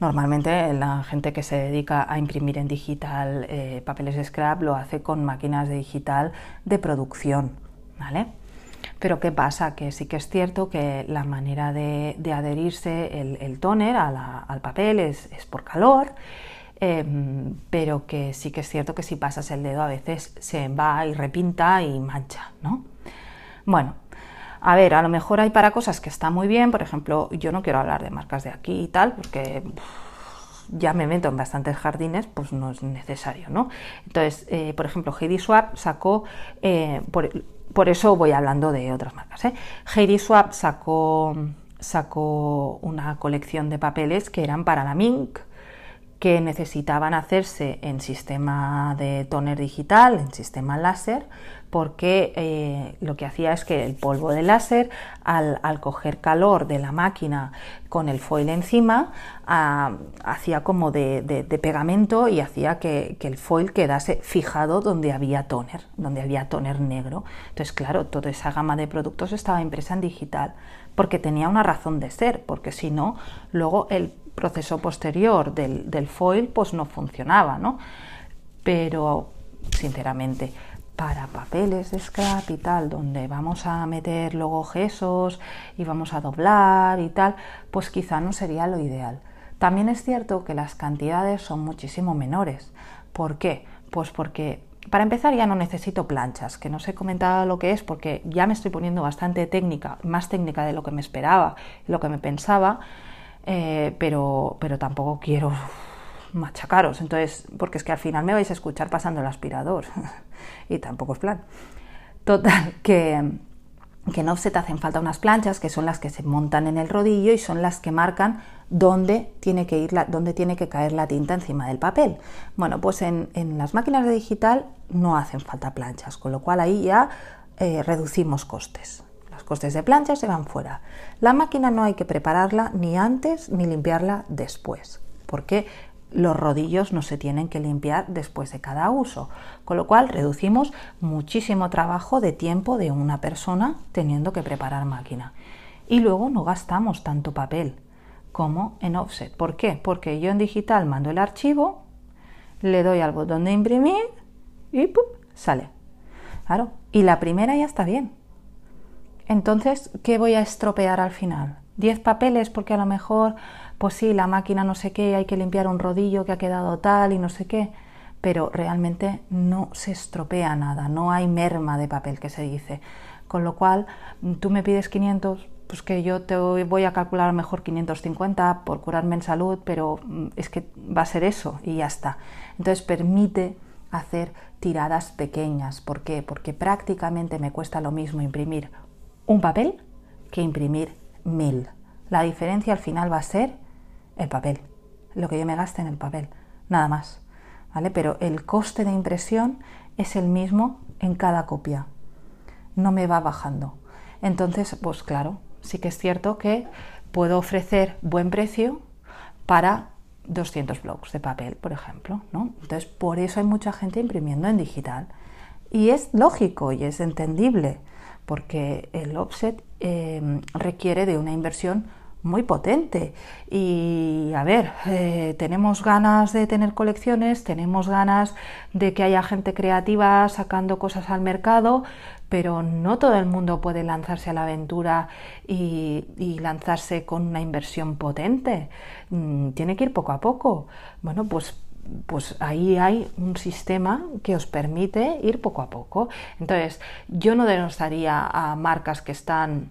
normalmente la gente que se dedica a imprimir en digital eh, papeles de scrap lo hace con máquinas de digital de producción, ¿vale? Pero ¿qué pasa? Que sí que es cierto que la manera de, adherirse el, tóner al papel es, por calor, em, pero que sí que es cierto que si pasas el dedo a veces se va y repinta y mancha, ¿no? Bueno, a ver, a lo mejor hay para cosas que está muy bien, por ejemplo, yo no quiero hablar de marcas de aquí y tal, porque ya me meto en bastantes jardines, pues no es necesario, ¿no? Entonces, eh, por ejemplo, Heidi Swap sacó, eh, por eso voy hablando de otras marcas. ¿eh? Heidi Swap sacó, sacó una colección de papeles que eran para la Mink, que necesitaban hacerse en sistema de toner digital, en sistema láser, porque eh, lo que hacía es que el polvo de láser, al, coger calor de la máquina con el foil encima, ah, hacía como de, pegamento y hacía que, el foil quedase fijado donde había toner, donde había toner negro. Entonces, claro, toda esa gama de productos estaba impresa en digital, porque tenía una razón de ser, porque si no, luego el proceso posterior del, del foil pues no funcionaba, ¿no? Pero, sinceramente, para papeles de scrap y tal, donde vamos a meter luego gesos y vamos a doblar y tal, pues quizá no sería lo ideal. También es cierto que las cantidades son muchísimo menores. ¿Por qué? Pues porque para empezar ya no necesito planchas, que no os he comentado lo que es porque ya me estoy poniendo bastante técnica, más técnica de lo que me esperaba, lo que me pensaba, eh, pero, pero tampoco quiero machacaros, entonces, porque es que al final me vais a escuchar pasando el aspirador y tampoco es plan. Total, que, que en offset hacen falta unas planchas que son las que se montan en el rodillo y son las que marcan dónde tiene que, ir la, dónde tiene que caer la tinta encima del papel. Bueno, pues en, las máquinas de digital no hacen falta planchas, con lo cual ahí ya eh, reducimos costes. Los costes de planchas se van fuera. La máquina no hay que prepararla ni antes ni limpiarla después, porque los rodillos no se tienen que limpiar después de cada uso, con lo cual reducimos muchísimo trabajo de tiempo de una persona teniendo que preparar máquina. Y luego no gastamos tanto papel como en offset. ¿Por qué? Porque yo en digital mando el archivo, le doy al botón de imprimir y ¡pum! sale. Claro, y la primera ya está bien. Entonces, ¿qué voy a estropear al final? ¿10 papeles porque a lo mejor pues sí, la máquina no sé qué, hay que limpiar un rodillo que ha quedado tal y no sé qué, pero realmente no se estropea nada, no hay merma de papel que se dice. Con lo cual, tú me pides 500, pues que yo te voy a calcular mejor 550 por curarme en salud, pero mm, es que va a ser eso y ya está. Entonces permite hacer tiradas pequeñas. ¿Por qué? Porque prácticamente me cuesta lo mismo imprimir un papel que imprimir mil. La diferencia al final va a ser el papel, lo que yo me gaste en el papel, nada más. ¿Vale? Pero el coste de impresión es el mismo en cada copia. No me va bajando. Entonces, pues claro, sí que es cierto que puedo ofrecer buen precio para 200 blogs de papel, por ejemplo, ¿no? Entonces, por eso hay mucha gente imprimiendo en digital. Y es lógico y es entendible, porque el offset eh, requiere de una inversión muy potente. Y a ver, eh, tenemos ganas de tener colecciones, tenemos ganas de que haya gente creativa sacando cosas al mercado, pero no todo el mundo puede lanzarse a la aventura y, lanzarse con una inversión potente. Mm, tiene que ir poco a poco. Bueno, pues pues ahí hay un sistema que os permite ir poco a poco. Entonces, yo no denostaría a marcas que están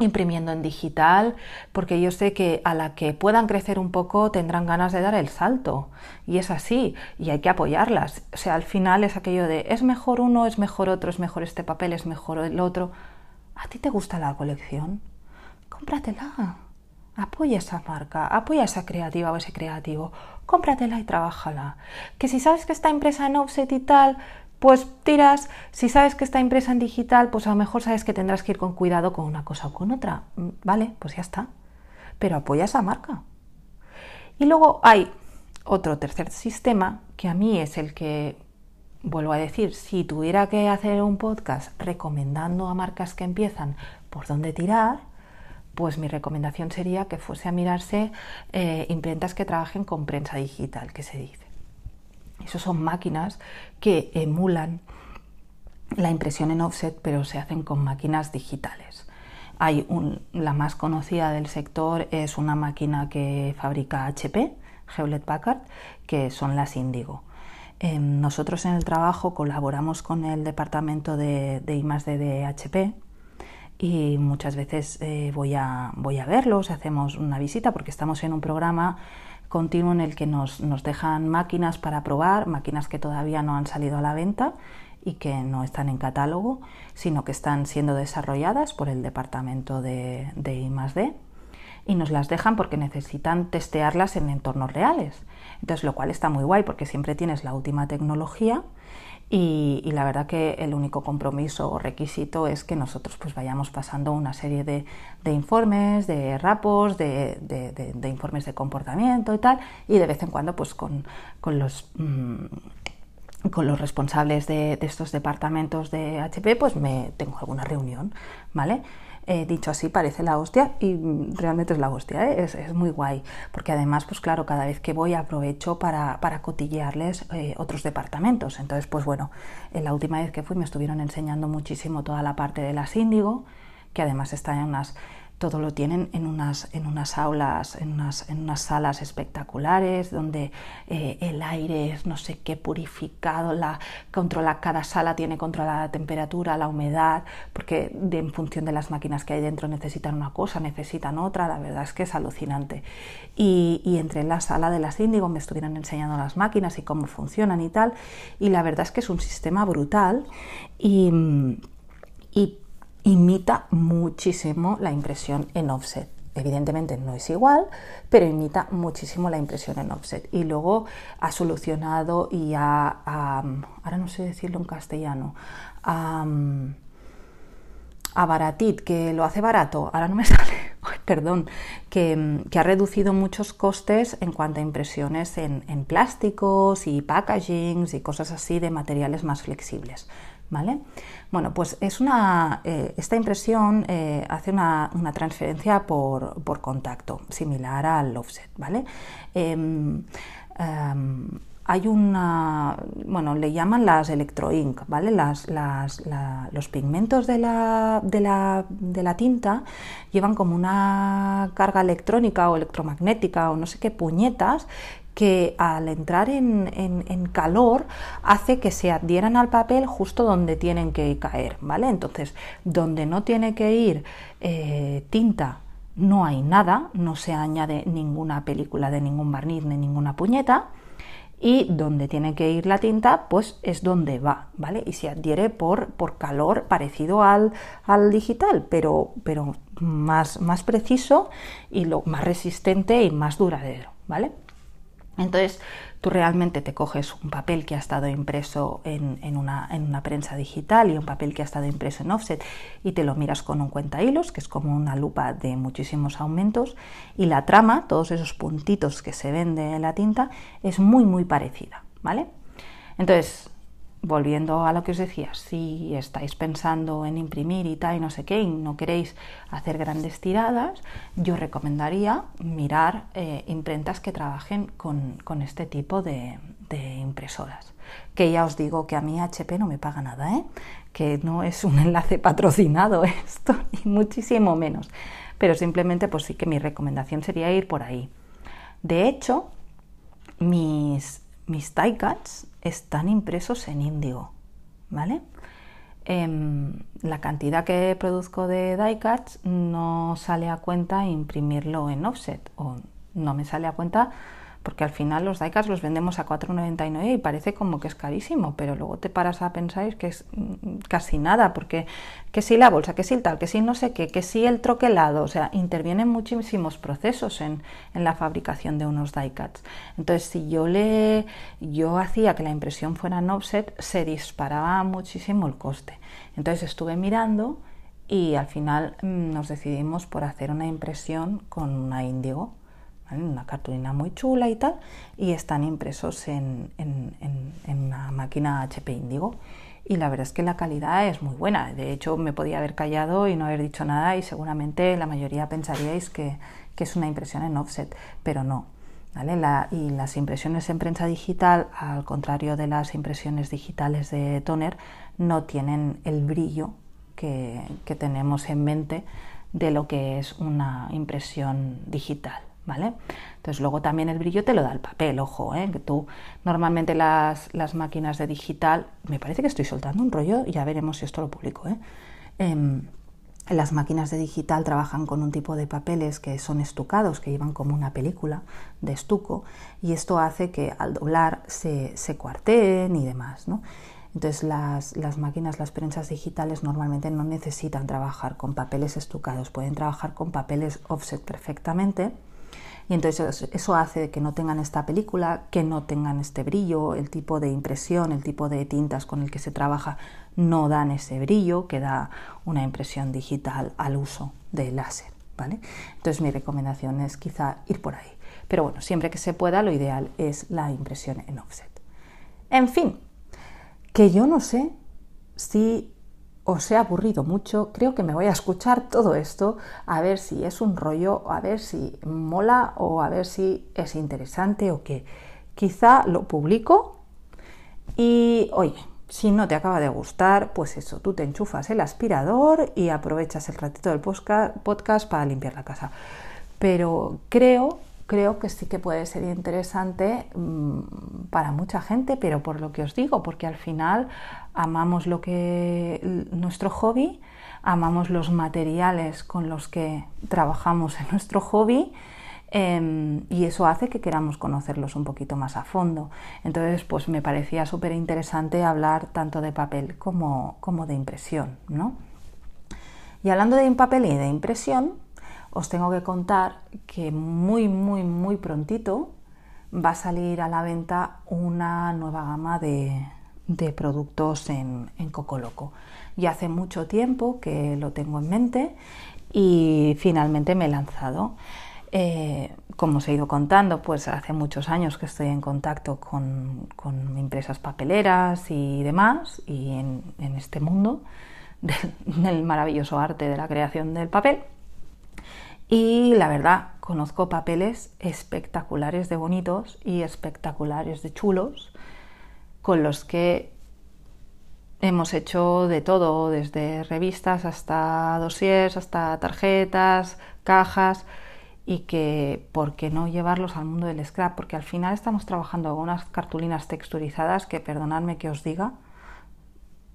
imprimiendo en digital, porque yo sé que a la que puedan crecer un poco tendrán ganas de dar el salto. Y es así, y hay que apoyarlas. O sea, al final es aquello de es mejor uno, es mejor otro, es mejor este papel, es mejor el otro. ¿A ti te gusta la colección? Cómpratela. Apoya esa marca, apoya esa creativa o ese creativo, cómpratela y trabájala. Que si sabes que está impresa en offset y tal, pues tiras, si sabes que está impresa en digital, pues a lo mejor sabes que tendrás que ir con cuidado con una cosa o con otra. Mm, vale, pues ya está. Pero apoya esa marca. Y luego hay otro tercer sistema que a mí es el que, vuelvo a decir, si tuviera que hacer un podcast recomendando a marcas que empiezan por dónde tirar, pues mi recomendación sería que fuese a mirarse eh, imprentas que trabajen con prensa digital, que se dice. Esas son máquinas que emulan la impresión en offset, pero se hacen con máquinas digitales. Hay la más conocida del sector es una máquina que fabrica HP, Hewlett Packard, que son las Indigo. Em, nosotros en el trabajo colaboramos con el departamento de, de I+D de HP y muchas veces eh, voy, a, voy a verlos, hacemos una visita porque estamos en un programa continuo en el que nos, dejan máquinas para probar, máquinas que todavía no han salido a la venta y que no están en catálogo, sino que están siendo desarrolladas por el departamento de, de I+D y nos las dejan porque necesitan testearlas en entornos reales. Entonces, lo cual está muy guay porque siempre tienes la última tecnología y, la verdad que el único compromiso o requisito es que nosotros pues vayamos pasando una serie de, informes, de rapos, de, informes de comportamiento y tal, y de vez en cuando pues con, los... Mm, con los responsables de, estos departamentos de HP, pues me tengo alguna reunión, ¿vale? Eh, dicho así parece la hostia y realmente es la hostia, ¿eh? es, muy guay, porque además, pues claro, cada vez que voy aprovecho para, para cotillearles eh, otros departamentos. Entonces, pues bueno, en la última vez que fui me estuvieron enseñando muchísimo toda la parte de las índigo, que además están en unas todo lo tienen en unas, en unas aulas, en unas, en unas salas espectaculares, donde eh, el aire es no sé qué purificado, la, controla, cada sala tiene controlada la temperatura, la humedad, porque en función de las máquinas que hay dentro necesitan una cosa, necesitan otra, la verdad es que es alucinante. Y, y entré en la sala de las Índigo, me estuvieron enseñando las máquinas y cómo funcionan y tal, y la verdad es que es un sistema brutal y, y imita muchísimo la impresión en offset. Evidentemente no es igual, pero imita muchísimo la impresión en offset. Y luego ha solucionado y ha, ahora no sé decirlo en castellano, a, Baratit, que lo hace barato, ahora no me sale, perdón, que, ha reducido muchos costes en cuanto a impresiones en plásticos y packagings y cosas así de materiales más flexibles. ¿Vale? Bueno, pues es una, eh, esta impresión eh, hace una, transferencia por, contacto, similar al offset, ¿vale? Em, em, hay una, bueno, le llaman las electroink, ¿vale? Las, los pigmentos de la, de, la, de la, tinta llevan como una carga electrónica o electromagnética o no sé qué puñetas que al entrar en, calor hace que se adhieran al papel justo donde tienen que caer, ¿vale? Entonces, donde no tiene que ir eh, tinta, no hay nada, no se añade ninguna película de ningún barniz ni ninguna puñeta. Y donde tiene que ir la tinta, pues es donde va, ¿vale? Y se adhiere por, por calor parecido al, al digital, pero, pero más, más preciso y lo más resistente y más duradero, ¿vale? Entonces, tú realmente te coges un papel que ha estado impreso en, una, prensa digital y un papel que ha estado impreso en offset y te lo miras con un cuenta hilos, que es como una lupa de muchísimos aumentos, y la trama, todos esos puntitos que se ven de la tinta, es muy, muy parecida, ¿vale? Entonces, volviendo a lo que os decía, si estáis pensando en imprimir y tal y no sé qué y no queréis hacer grandes tiradas, yo recomendaría mirar eh, imprentas que trabajen con, este tipo de, impresoras. Que ya os digo que a mí HP no me paga nada, ¿eh? que no es un enlace patrocinado esto, ni muchísimo menos. Pero simplemente, pues sí que mi recomendación sería ir por ahí. De hecho, mis, mis die cuts están impresos en índigo, ¿vale? Em, la cantidad que produzco de die no sale a cuenta imprimirlo en offset o no me sale a cuenta porque al final los diecast los vendemos a 4,99 y parece como que es carísimo, pero luego te paras a pensar que es mm, casi nada, porque que si la bolsa, que si el tal, que si no sé qué, que si el troquelado, o sea, intervienen muchísimos procesos en, la fabricación de unos diecuts. Entonces, si yo le yo hacía que la impresión fuera en offset, se disparaba muchísimo el coste. Entonces estuve mirando y al final mm, nos decidimos por hacer una impresión con una índigo una cartulina muy chula y tal, y están impresos en, una máquina HP Indigo. Y la verdad es que la calidad es muy buena. De hecho, me podía haber callado y no haber dicho nada y seguramente la mayoría pensaríais que, es una impresión en offset, pero no. y las impresiones en prensa digital, al contrario de las impresiones digitales de toner, no tienen el brillo que tenemos en mente de lo que es una impresión digital. ¿Vale? Entonces luego también el brillo te lo da el papel, ojo, ¿eh? que tú normalmente las, máquinas de digital, me parece que estoy soltando un rollo, ya veremos si esto lo publico, ¿eh? Em, las máquinas de digital trabajan con un tipo de papeles que son estucados, que llevan como una película de estuco, y esto hace que al doblar se, se cuarteen y demás. ¿no? Entonces las, las, máquinas, las prensas digitales normalmente no necesitan trabajar con papeles estucados, pueden trabajar con papeles offset perfectamente y entonces eso hace que no tengan esta película, que no tengan este brillo, el tipo de impresión, el tipo de tintas con el que se trabaja no dan ese brillo que da una impresión digital al uso de láser. ¿vale? Entonces mi recomendación es quizá ir por ahí. Pero bueno, siempre que se pueda, lo ideal es la impresión en offset. En fin, que yo no sé si os he aburrido mucho, creo que me voy a escuchar todo esto a ver si es un rollo, a ver si mola o a ver si es interesante o qué. Quizá lo publico y, oye, Si no te acaba de gustar, pues eso, tú te enchufas el aspirador y aprovechas el ratito del podcast para limpiar la casa. Pero creo, creo que sí que puede ser interesante mm, para mucha gente, pero por lo que os digo, porque al final amamos lo que nuestro hobby, amamos los materiales con los que trabajamos en nuestro hobby Em, y eso hace que queramos conocerlos un poquito más a fondo. Entonces, pues me parecía súper interesante hablar tanto de papel como, como de impresión. ¿no? Y hablando de papel y de impresión, os tengo que contar que muy, muy, muy prontito va a salir a la venta una nueva gama de, de productos en, en Coco Loco. Y hace mucho tiempo que lo tengo en mente y finalmente me he lanzado. Eh, como os he ido contando, pues hace muchos años que estoy en contacto con, empresas papeleras y demás, y en, este mundo del, maravilloso arte de la creación del papel. Y la verdad, conozco papeles espectaculares de bonitos y espectaculares de chulos, con los que hemos hecho de todo, desde revistas hasta dossiers, hasta tarjetas, cajas y que por qué no llevarlos al mundo del scrap, porque al final estamos trabajando con unas cartulinas texturizadas que, perdonadme que os diga,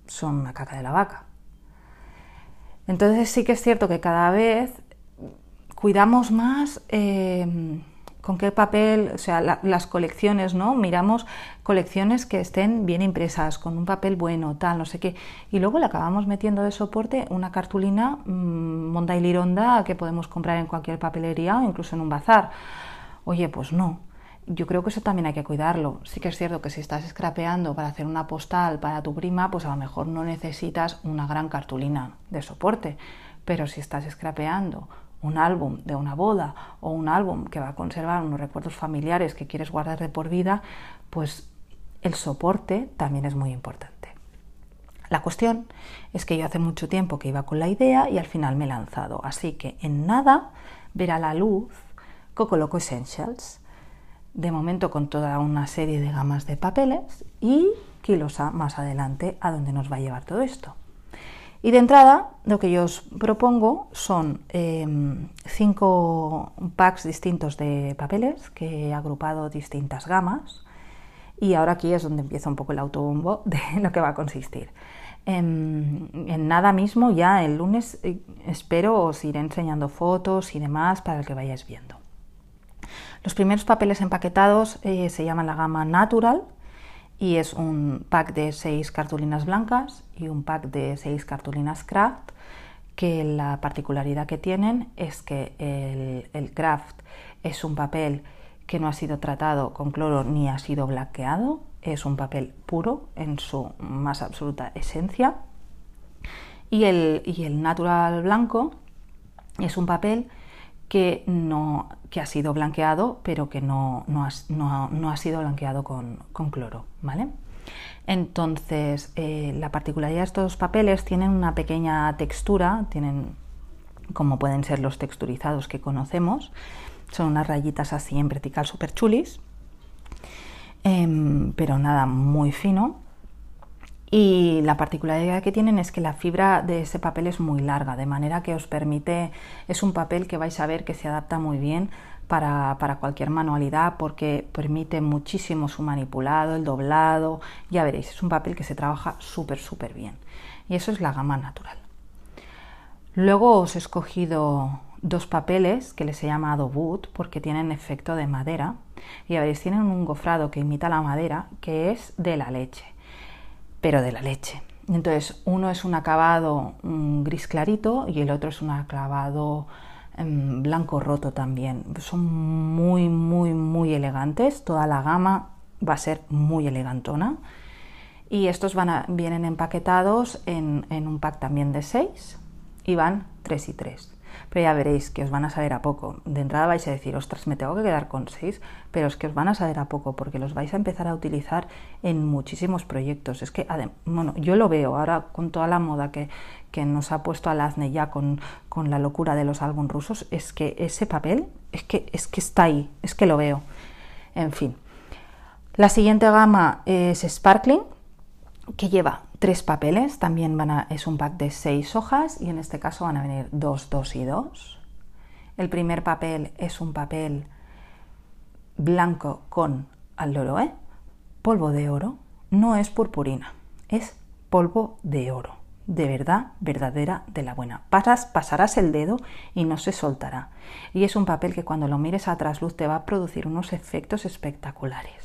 son una caca de la vaca. Entonces sí que es cierto que cada vez cuidamos más eh, con qué papel, o sea, las colecciones, ¿no? Miramos colecciones que estén bien impresas, con un papel bueno, tal, no sé qué. Y luego le acabamos metiendo de soporte una cartulina mmm, Monda y Lironda que podemos comprar en cualquier papelería o incluso en un bazar. Oye, pues no. Yo creo que eso también hay que cuidarlo. Sí que es cierto que si estás scrapeando para hacer una postal para tu prima, pues a lo mejor no necesitas una gran cartulina de soporte. Pero si estás scrapeando un álbum de una boda o un álbum que va a conservar unos recuerdos familiares que quieres guardar de por vida, pues el soporte también es muy importante. La cuestión es que yo hace mucho tiempo que iba con la idea y al final me he lanzado, así que en nada verá la luz Coco Loco Essentials, de momento con toda una serie de gamas de papeles y Kilosa más adelante a donde nos va a llevar todo esto. Y de entrada, lo que yo os propongo son em, cinco packs distintos de papeles que he agrupado distintas gamas. Y ahora aquí es donde empieza un poco el autobombo de lo que va a consistir. En, em, en, nada mismo, ya el lunes eh, espero os iré enseñando fotos y demás para que vayáis viendo. Los primeros papeles empaquetados eh, se llaman la gama Natural y es un pack de seis cartulinas blancas y un pack de seis cartulinas craft que la particularidad que tienen es que el, el, craft es un papel que no ha sido tratado con cloro ni ha sido blanqueado, es un papel puro en su más absoluta esencia. Y el, y el natural blanco es un papel que, no, que ha sido blanqueado, pero que no, no, ha, no, ha, sido blanqueado con, con cloro. ¿vale? Entonces, eh, la particularidad de estos papeles tienen una pequeña textura, tienen como pueden ser los texturizados que conocemos, son unas rayitas así en vertical super chulis, em, pero nada muy fino y la particularidad que tienen es que la fibra de ese papel es muy larga, de manera que os permite, es un papel que vais a ver que se adapta muy bien para, cualquier manualidad porque permite muchísimo su manipulado, el doblado, ya veréis, es un papel que se trabaja súper, súper bien. Y eso es la gama natural. Luego os he escogido dos papeles que les he llamado wood porque tienen efecto de madera. Y ya veréis, tienen un gofrado que imita la madera que es de la leche pero de la leche. Entonces, uno es un acabado gris clarito y el otro es un acabado em, blanco roto también. Son muy, muy, muy elegantes. Toda la gama va a ser muy elegantona. Y estos van vienen empaquetados en, en un pack también de 6 y van 3 y 3 ya veréis que os van a saber a poco. De entrada vais a decir, ostras, me tengo que quedar con seis, pero es que os van a saber a poco porque los vais a empezar a utilizar en muchísimos proyectos. Es que, bueno, yo lo veo ahora con toda la moda que, que nos ha puesto al Azne ya con, con la locura de los álbumes rusos, es que ese papel, es que, es que está ahí, es que lo veo. En fin. La siguiente gama es Sparkling, que lleva tres papeles, también van es un pack de seis hojas y en este caso van a venir dos, dos y dos. El primer papel es un papel blanco con aloe, polvo de oro, no es purpurina, es polvo de oro, de verdad, verdadera, de la buena. Pasas, pasarás el dedo y no se soltará. Y es un papel que cuando lo mires a trasluz te va a producir unos efectos espectaculares.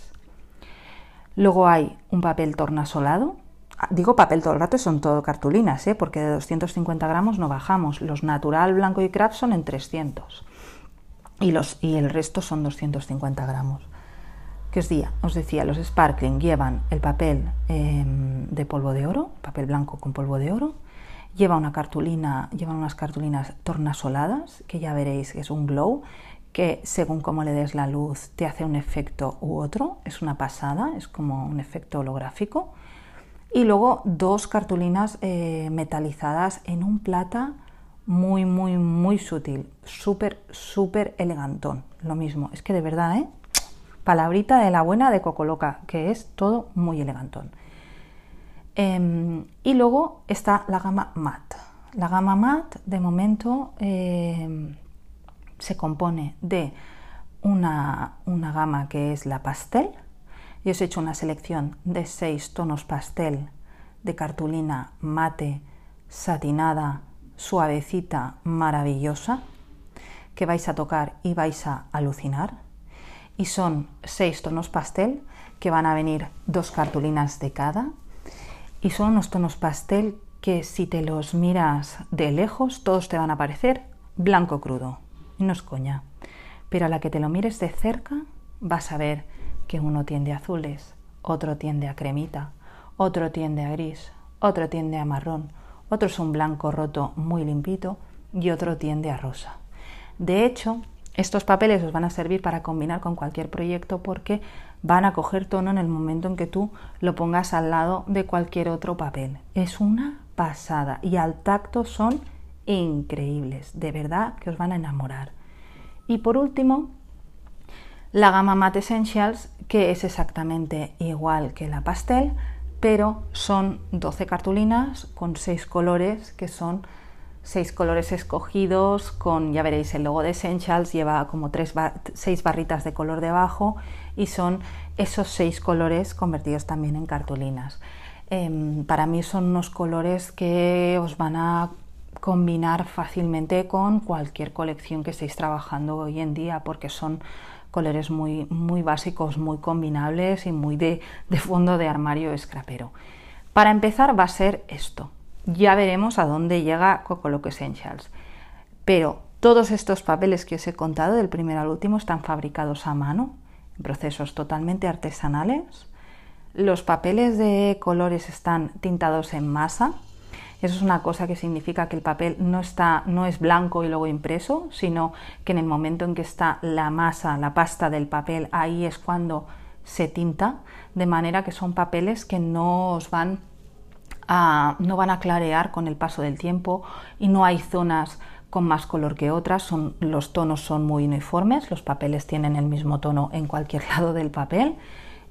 Luego hay un papel tornasolado. Ah, digo papel todo el rato, son todo cartulinas, ¿eh? porque de 250 gramos no bajamos. Los natural, blanco y craft son en 300. Y, los, y el resto son 250 gramos. Que os, decía, os decía, los sparkling llevan el papel em, de polvo de oro, papel blanco con polvo de oro, lleva una cartulina, llevan unas cartulinas tornasoladas, que ya veréis que es un glow, que según cómo le des la luz te hace un efecto u otro, es una pasada, es como un efecto holográfico. Y luego dos cartulinas eh, metalizadas en un plata muy, muy, muy sutil, súper, súper elegantón. Lo mismo, es que de verdad, ¿eh? Palabrita de la buena de Cocoloca, que es todo muy elegantón. Em, y luego está la gama matte. La gama matte, de momento, em, se compone de una, gama que es la pastel. Yo os he hecho una selección de seis tonos pastel de cartulina mate, satinada, suavecita, maravillosa, que vais a tocar y vais a alucinar. Y son seis tonos pastel que van a venir dos cartulinas de cada. Y son unos tonos pastel que si te los miras de lejos, todos te van a parecer blanco crudo no es coña. Pero a la que te lo mires de cerca, vas a ver que uno tiende a azules, otro tiende a cremita, otro tiende a gris, otro tiende a marrón, otro es un blanco roto muy limpito y otro tiende a rosa. De hecho, estos papeles os van a servir para combinar con cualquier proyecto porque van a coger tono en el momento en que tú lo pongas al lado de cualquier otro papel. Es una pasada y al tacto son increíbles, de verdad que os van a enamorar. Y por último, la gama Matte Essentials, que es exactamente igual que la pastel, pero son 12 cartulinas con 6 colores, que son 6 colores escogidos con, ya veréis, el logo de Essentials, lleva como 3 6 barritas de color debajo y son esos 6 colores convertidos también en cartulinas. Em, para mí son unos colores que os van a combinar fácilmente con cualquier colección que estéis trabajando hoy en día porque son colores muy, muy básicos, muy combinables y muy de, fondo de armario scrapero. Para empezar va a ser esto. Ya veremos a dónde llega Cocoloco Essentials. Pero todos estos papeles que os he contado del primero al último están fabricados a mano, en procesos totalmente artesanales. Los papeles de colores están tintados en masa, eso es una cosa que significa que el papel no, está, no es blanco y luego impreso, sino que en el momento en que está la masa, la pasta del papel, ahí es cuando se tinta, de manera que son papeles que no os van a, no van a clarear con el paso del tiempo y no hay zonas con más color que otras, son, los tonos son muy uniformes, los papeles tienen el mismo tono en cualquier lado del papel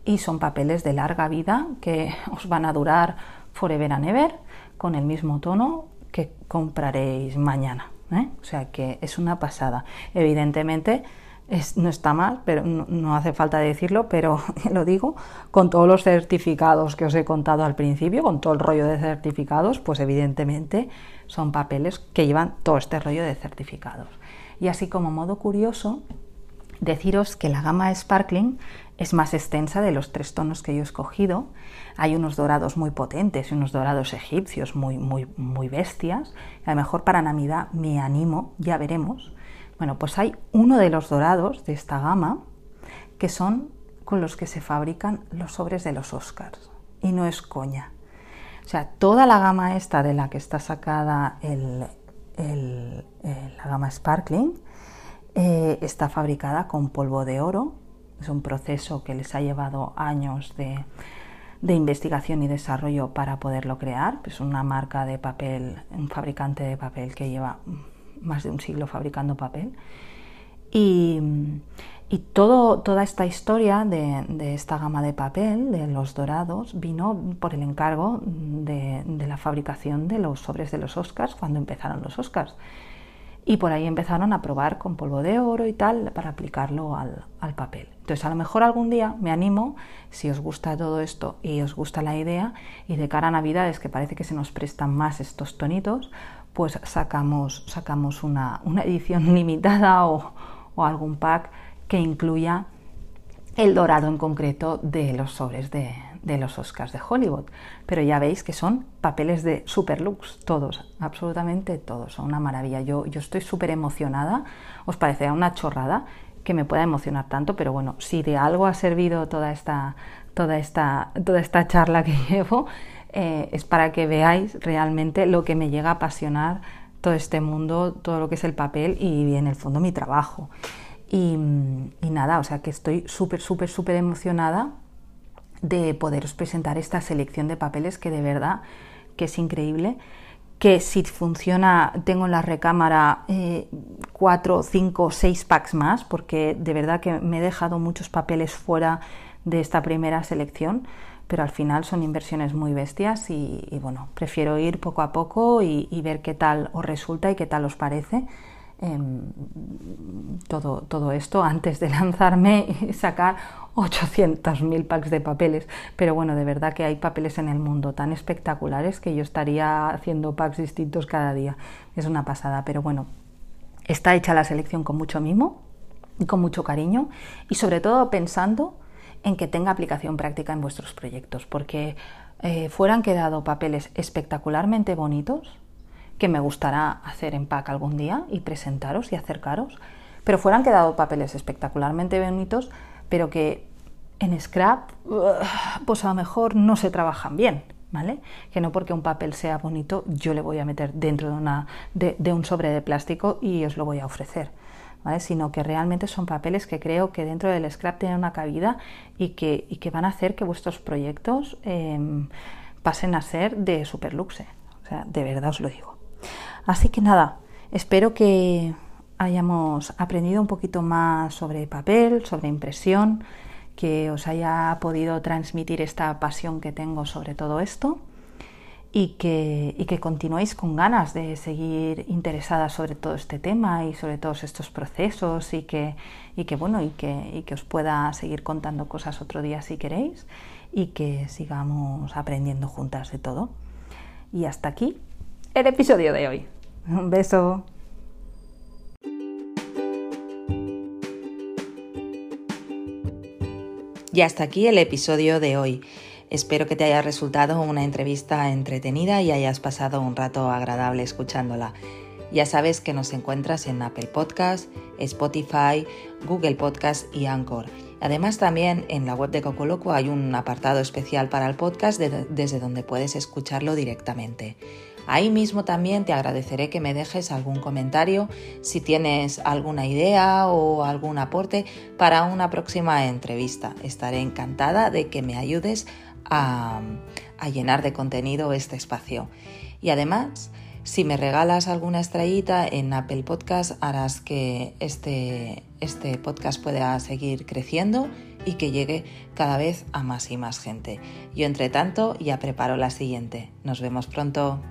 y son papeles de larga vida que os van a durar forever and ever con el mismo tono que compraréis mañana. ¿eh? O sea que es una pasada. Evidentemente no está mal, pero no, hace falta decirlo, pero lo digo, con todos los certificados que os he contado al principio, con todo el rollo de certificados, pues evidentemente son papeles que llevan todo este rollo de certificados. Y así como modo curioso, deciros que la gama Sparkling es más extensa de los tres tonos que yo he escogido. Hay unos dorados muy potentes y unos dorados egipcios muy, muy, muy bestias. A lo mejor para Navidad me animo, ya veremos. Bueno, pues hay uno de los dorados de esta gama que son con los que se fabrican los sobres de los Oscars. Y no es coña. O sea, toda la gama esta de la que está sacada el, la gama Sparkling eh, está fabricada con polvo de oro es un proceso que les ha llevado años de, investigación y desarrollo para poderlo crear. Es una marca de papel, un fabricante de papel que lleva más de un siglo fabricando papel. Y, todo, toda esta historia de, esta gama de papel, de los dorados, vino por el encargo de, de la fabricación de los sobres de los Oscars cuando empezaron los Oscars. Y por ahí empezaron a probar con polvo de oro y tal para aplicarlo al, papel. Entonces a lo mejor algún día me animo, si os gusta todo esto y os gusta la idea, y de cara a Navidades que parece que se nos prestan más estos tonitos, pues sacamos, sacamos una, edición limitada o, o algún pack que incluya el dorado en concreto de los sobres de, de los Oscars de Hollywood. Pero ya veis que son papeles de superlux, todos, absolutamente todos, son una maravilla. Yo, yo estoy súper emocionada, os parecerá una chorrada que me pueda emocionar tanto, pero bueno, si de algo ha servido toda esta, toda esta, toda esta charla que llevo, eh, es para que veáis realmente lo que me llega a apasionar todo este mundo, todo lo que es el papel y en el fondo mi trabajo. Y, y nada, o sea que estoy súper, súper, súper emocionada de poderos presentar esta selección de papeles que de verdad que es increíble que si funciona tengo en la recámara eh, cuatro, cinco, seis packs más, porque de verdad que me he dejado muchos papeles fuera de esta primera selección, pero al final son inversiones muy bestias y, bueno, prefiero ir poco a poco y, y, ver qué tal os resulta y qué tal os parece. Todo, todo esto antes de lanzarme y sacar 800.000 packs de papeles. Pero bueno, de verdad que hay papeles en el mundo tan espectaculares que yo estaría haciendo packs distintos cada día. Es una pasada, pero bueno, está hecha la selección con mucho mimo y con mucho cariño y sobre todo pensando en que tenga aplicación práctica en vuestros proyectos, porque eh, fueran quedado papeles espectacularmente bonitos, que me gustará hacer en pack algún día y presentaros y acercaros, pero fueran quedado papeles espectacularmente bonitos, pero que en scrap pues a lo mejor no se trabajan bien, ¿vale? Que no porque un papel sea bonito yo le voy a meter dentro de, una, de, un sobre de plástico y os lo voy a ofrecer. ¿Vale? sino que realmente son papeles que creo que dentro del scrap tienen una cabida y que, y que van a hacer que vuestros proyectos em, pasen a ser de superluxe. O sea, de verdad os lo digo. Así que nada, espero que hayamos aprendido un poquito más sobre papel, sobre impresión, que os haya podido transmitir esta pasión que tengo sobre todo esto y que, y que continuéis con ganas de seguir interesadas sobre todo este tema y sobre todos estos procesos y que, y que bueno y que, y que os pueda seguir contando cosas otro día si queréis y que sigamos aprendiendo juntas de todo. Y hasta aquí el episodio de hoy. Un beso. Y hasta aquí el episodio de hoy. Espero que te haya resultado una entrevista entretenida y hayas pasado un rato agradable escuchándola. Ya sabes que nos encuentras en Apple Podcast, Spotify, Google Podcast y Anchor. Además también en la web de Cocoloco hay un apartado especial para el podcast desde donde puedes escucharlo directamente. Ahí mismo también te agradeceré que me dejes algún comentario si tienes alguna idea o algún aporte para una próxima entrevista. Estaré encantada de que me ayudes a, llenar de contenido este espacio. Y además, si me regalas alguna estrellita en Apple Podcast, harás que este, este podcast pueda seguir creciendo y que llegue cada vez a más y más gente. Yo, entre tanto, ya preparo la siguiente. Nos vemos pronto.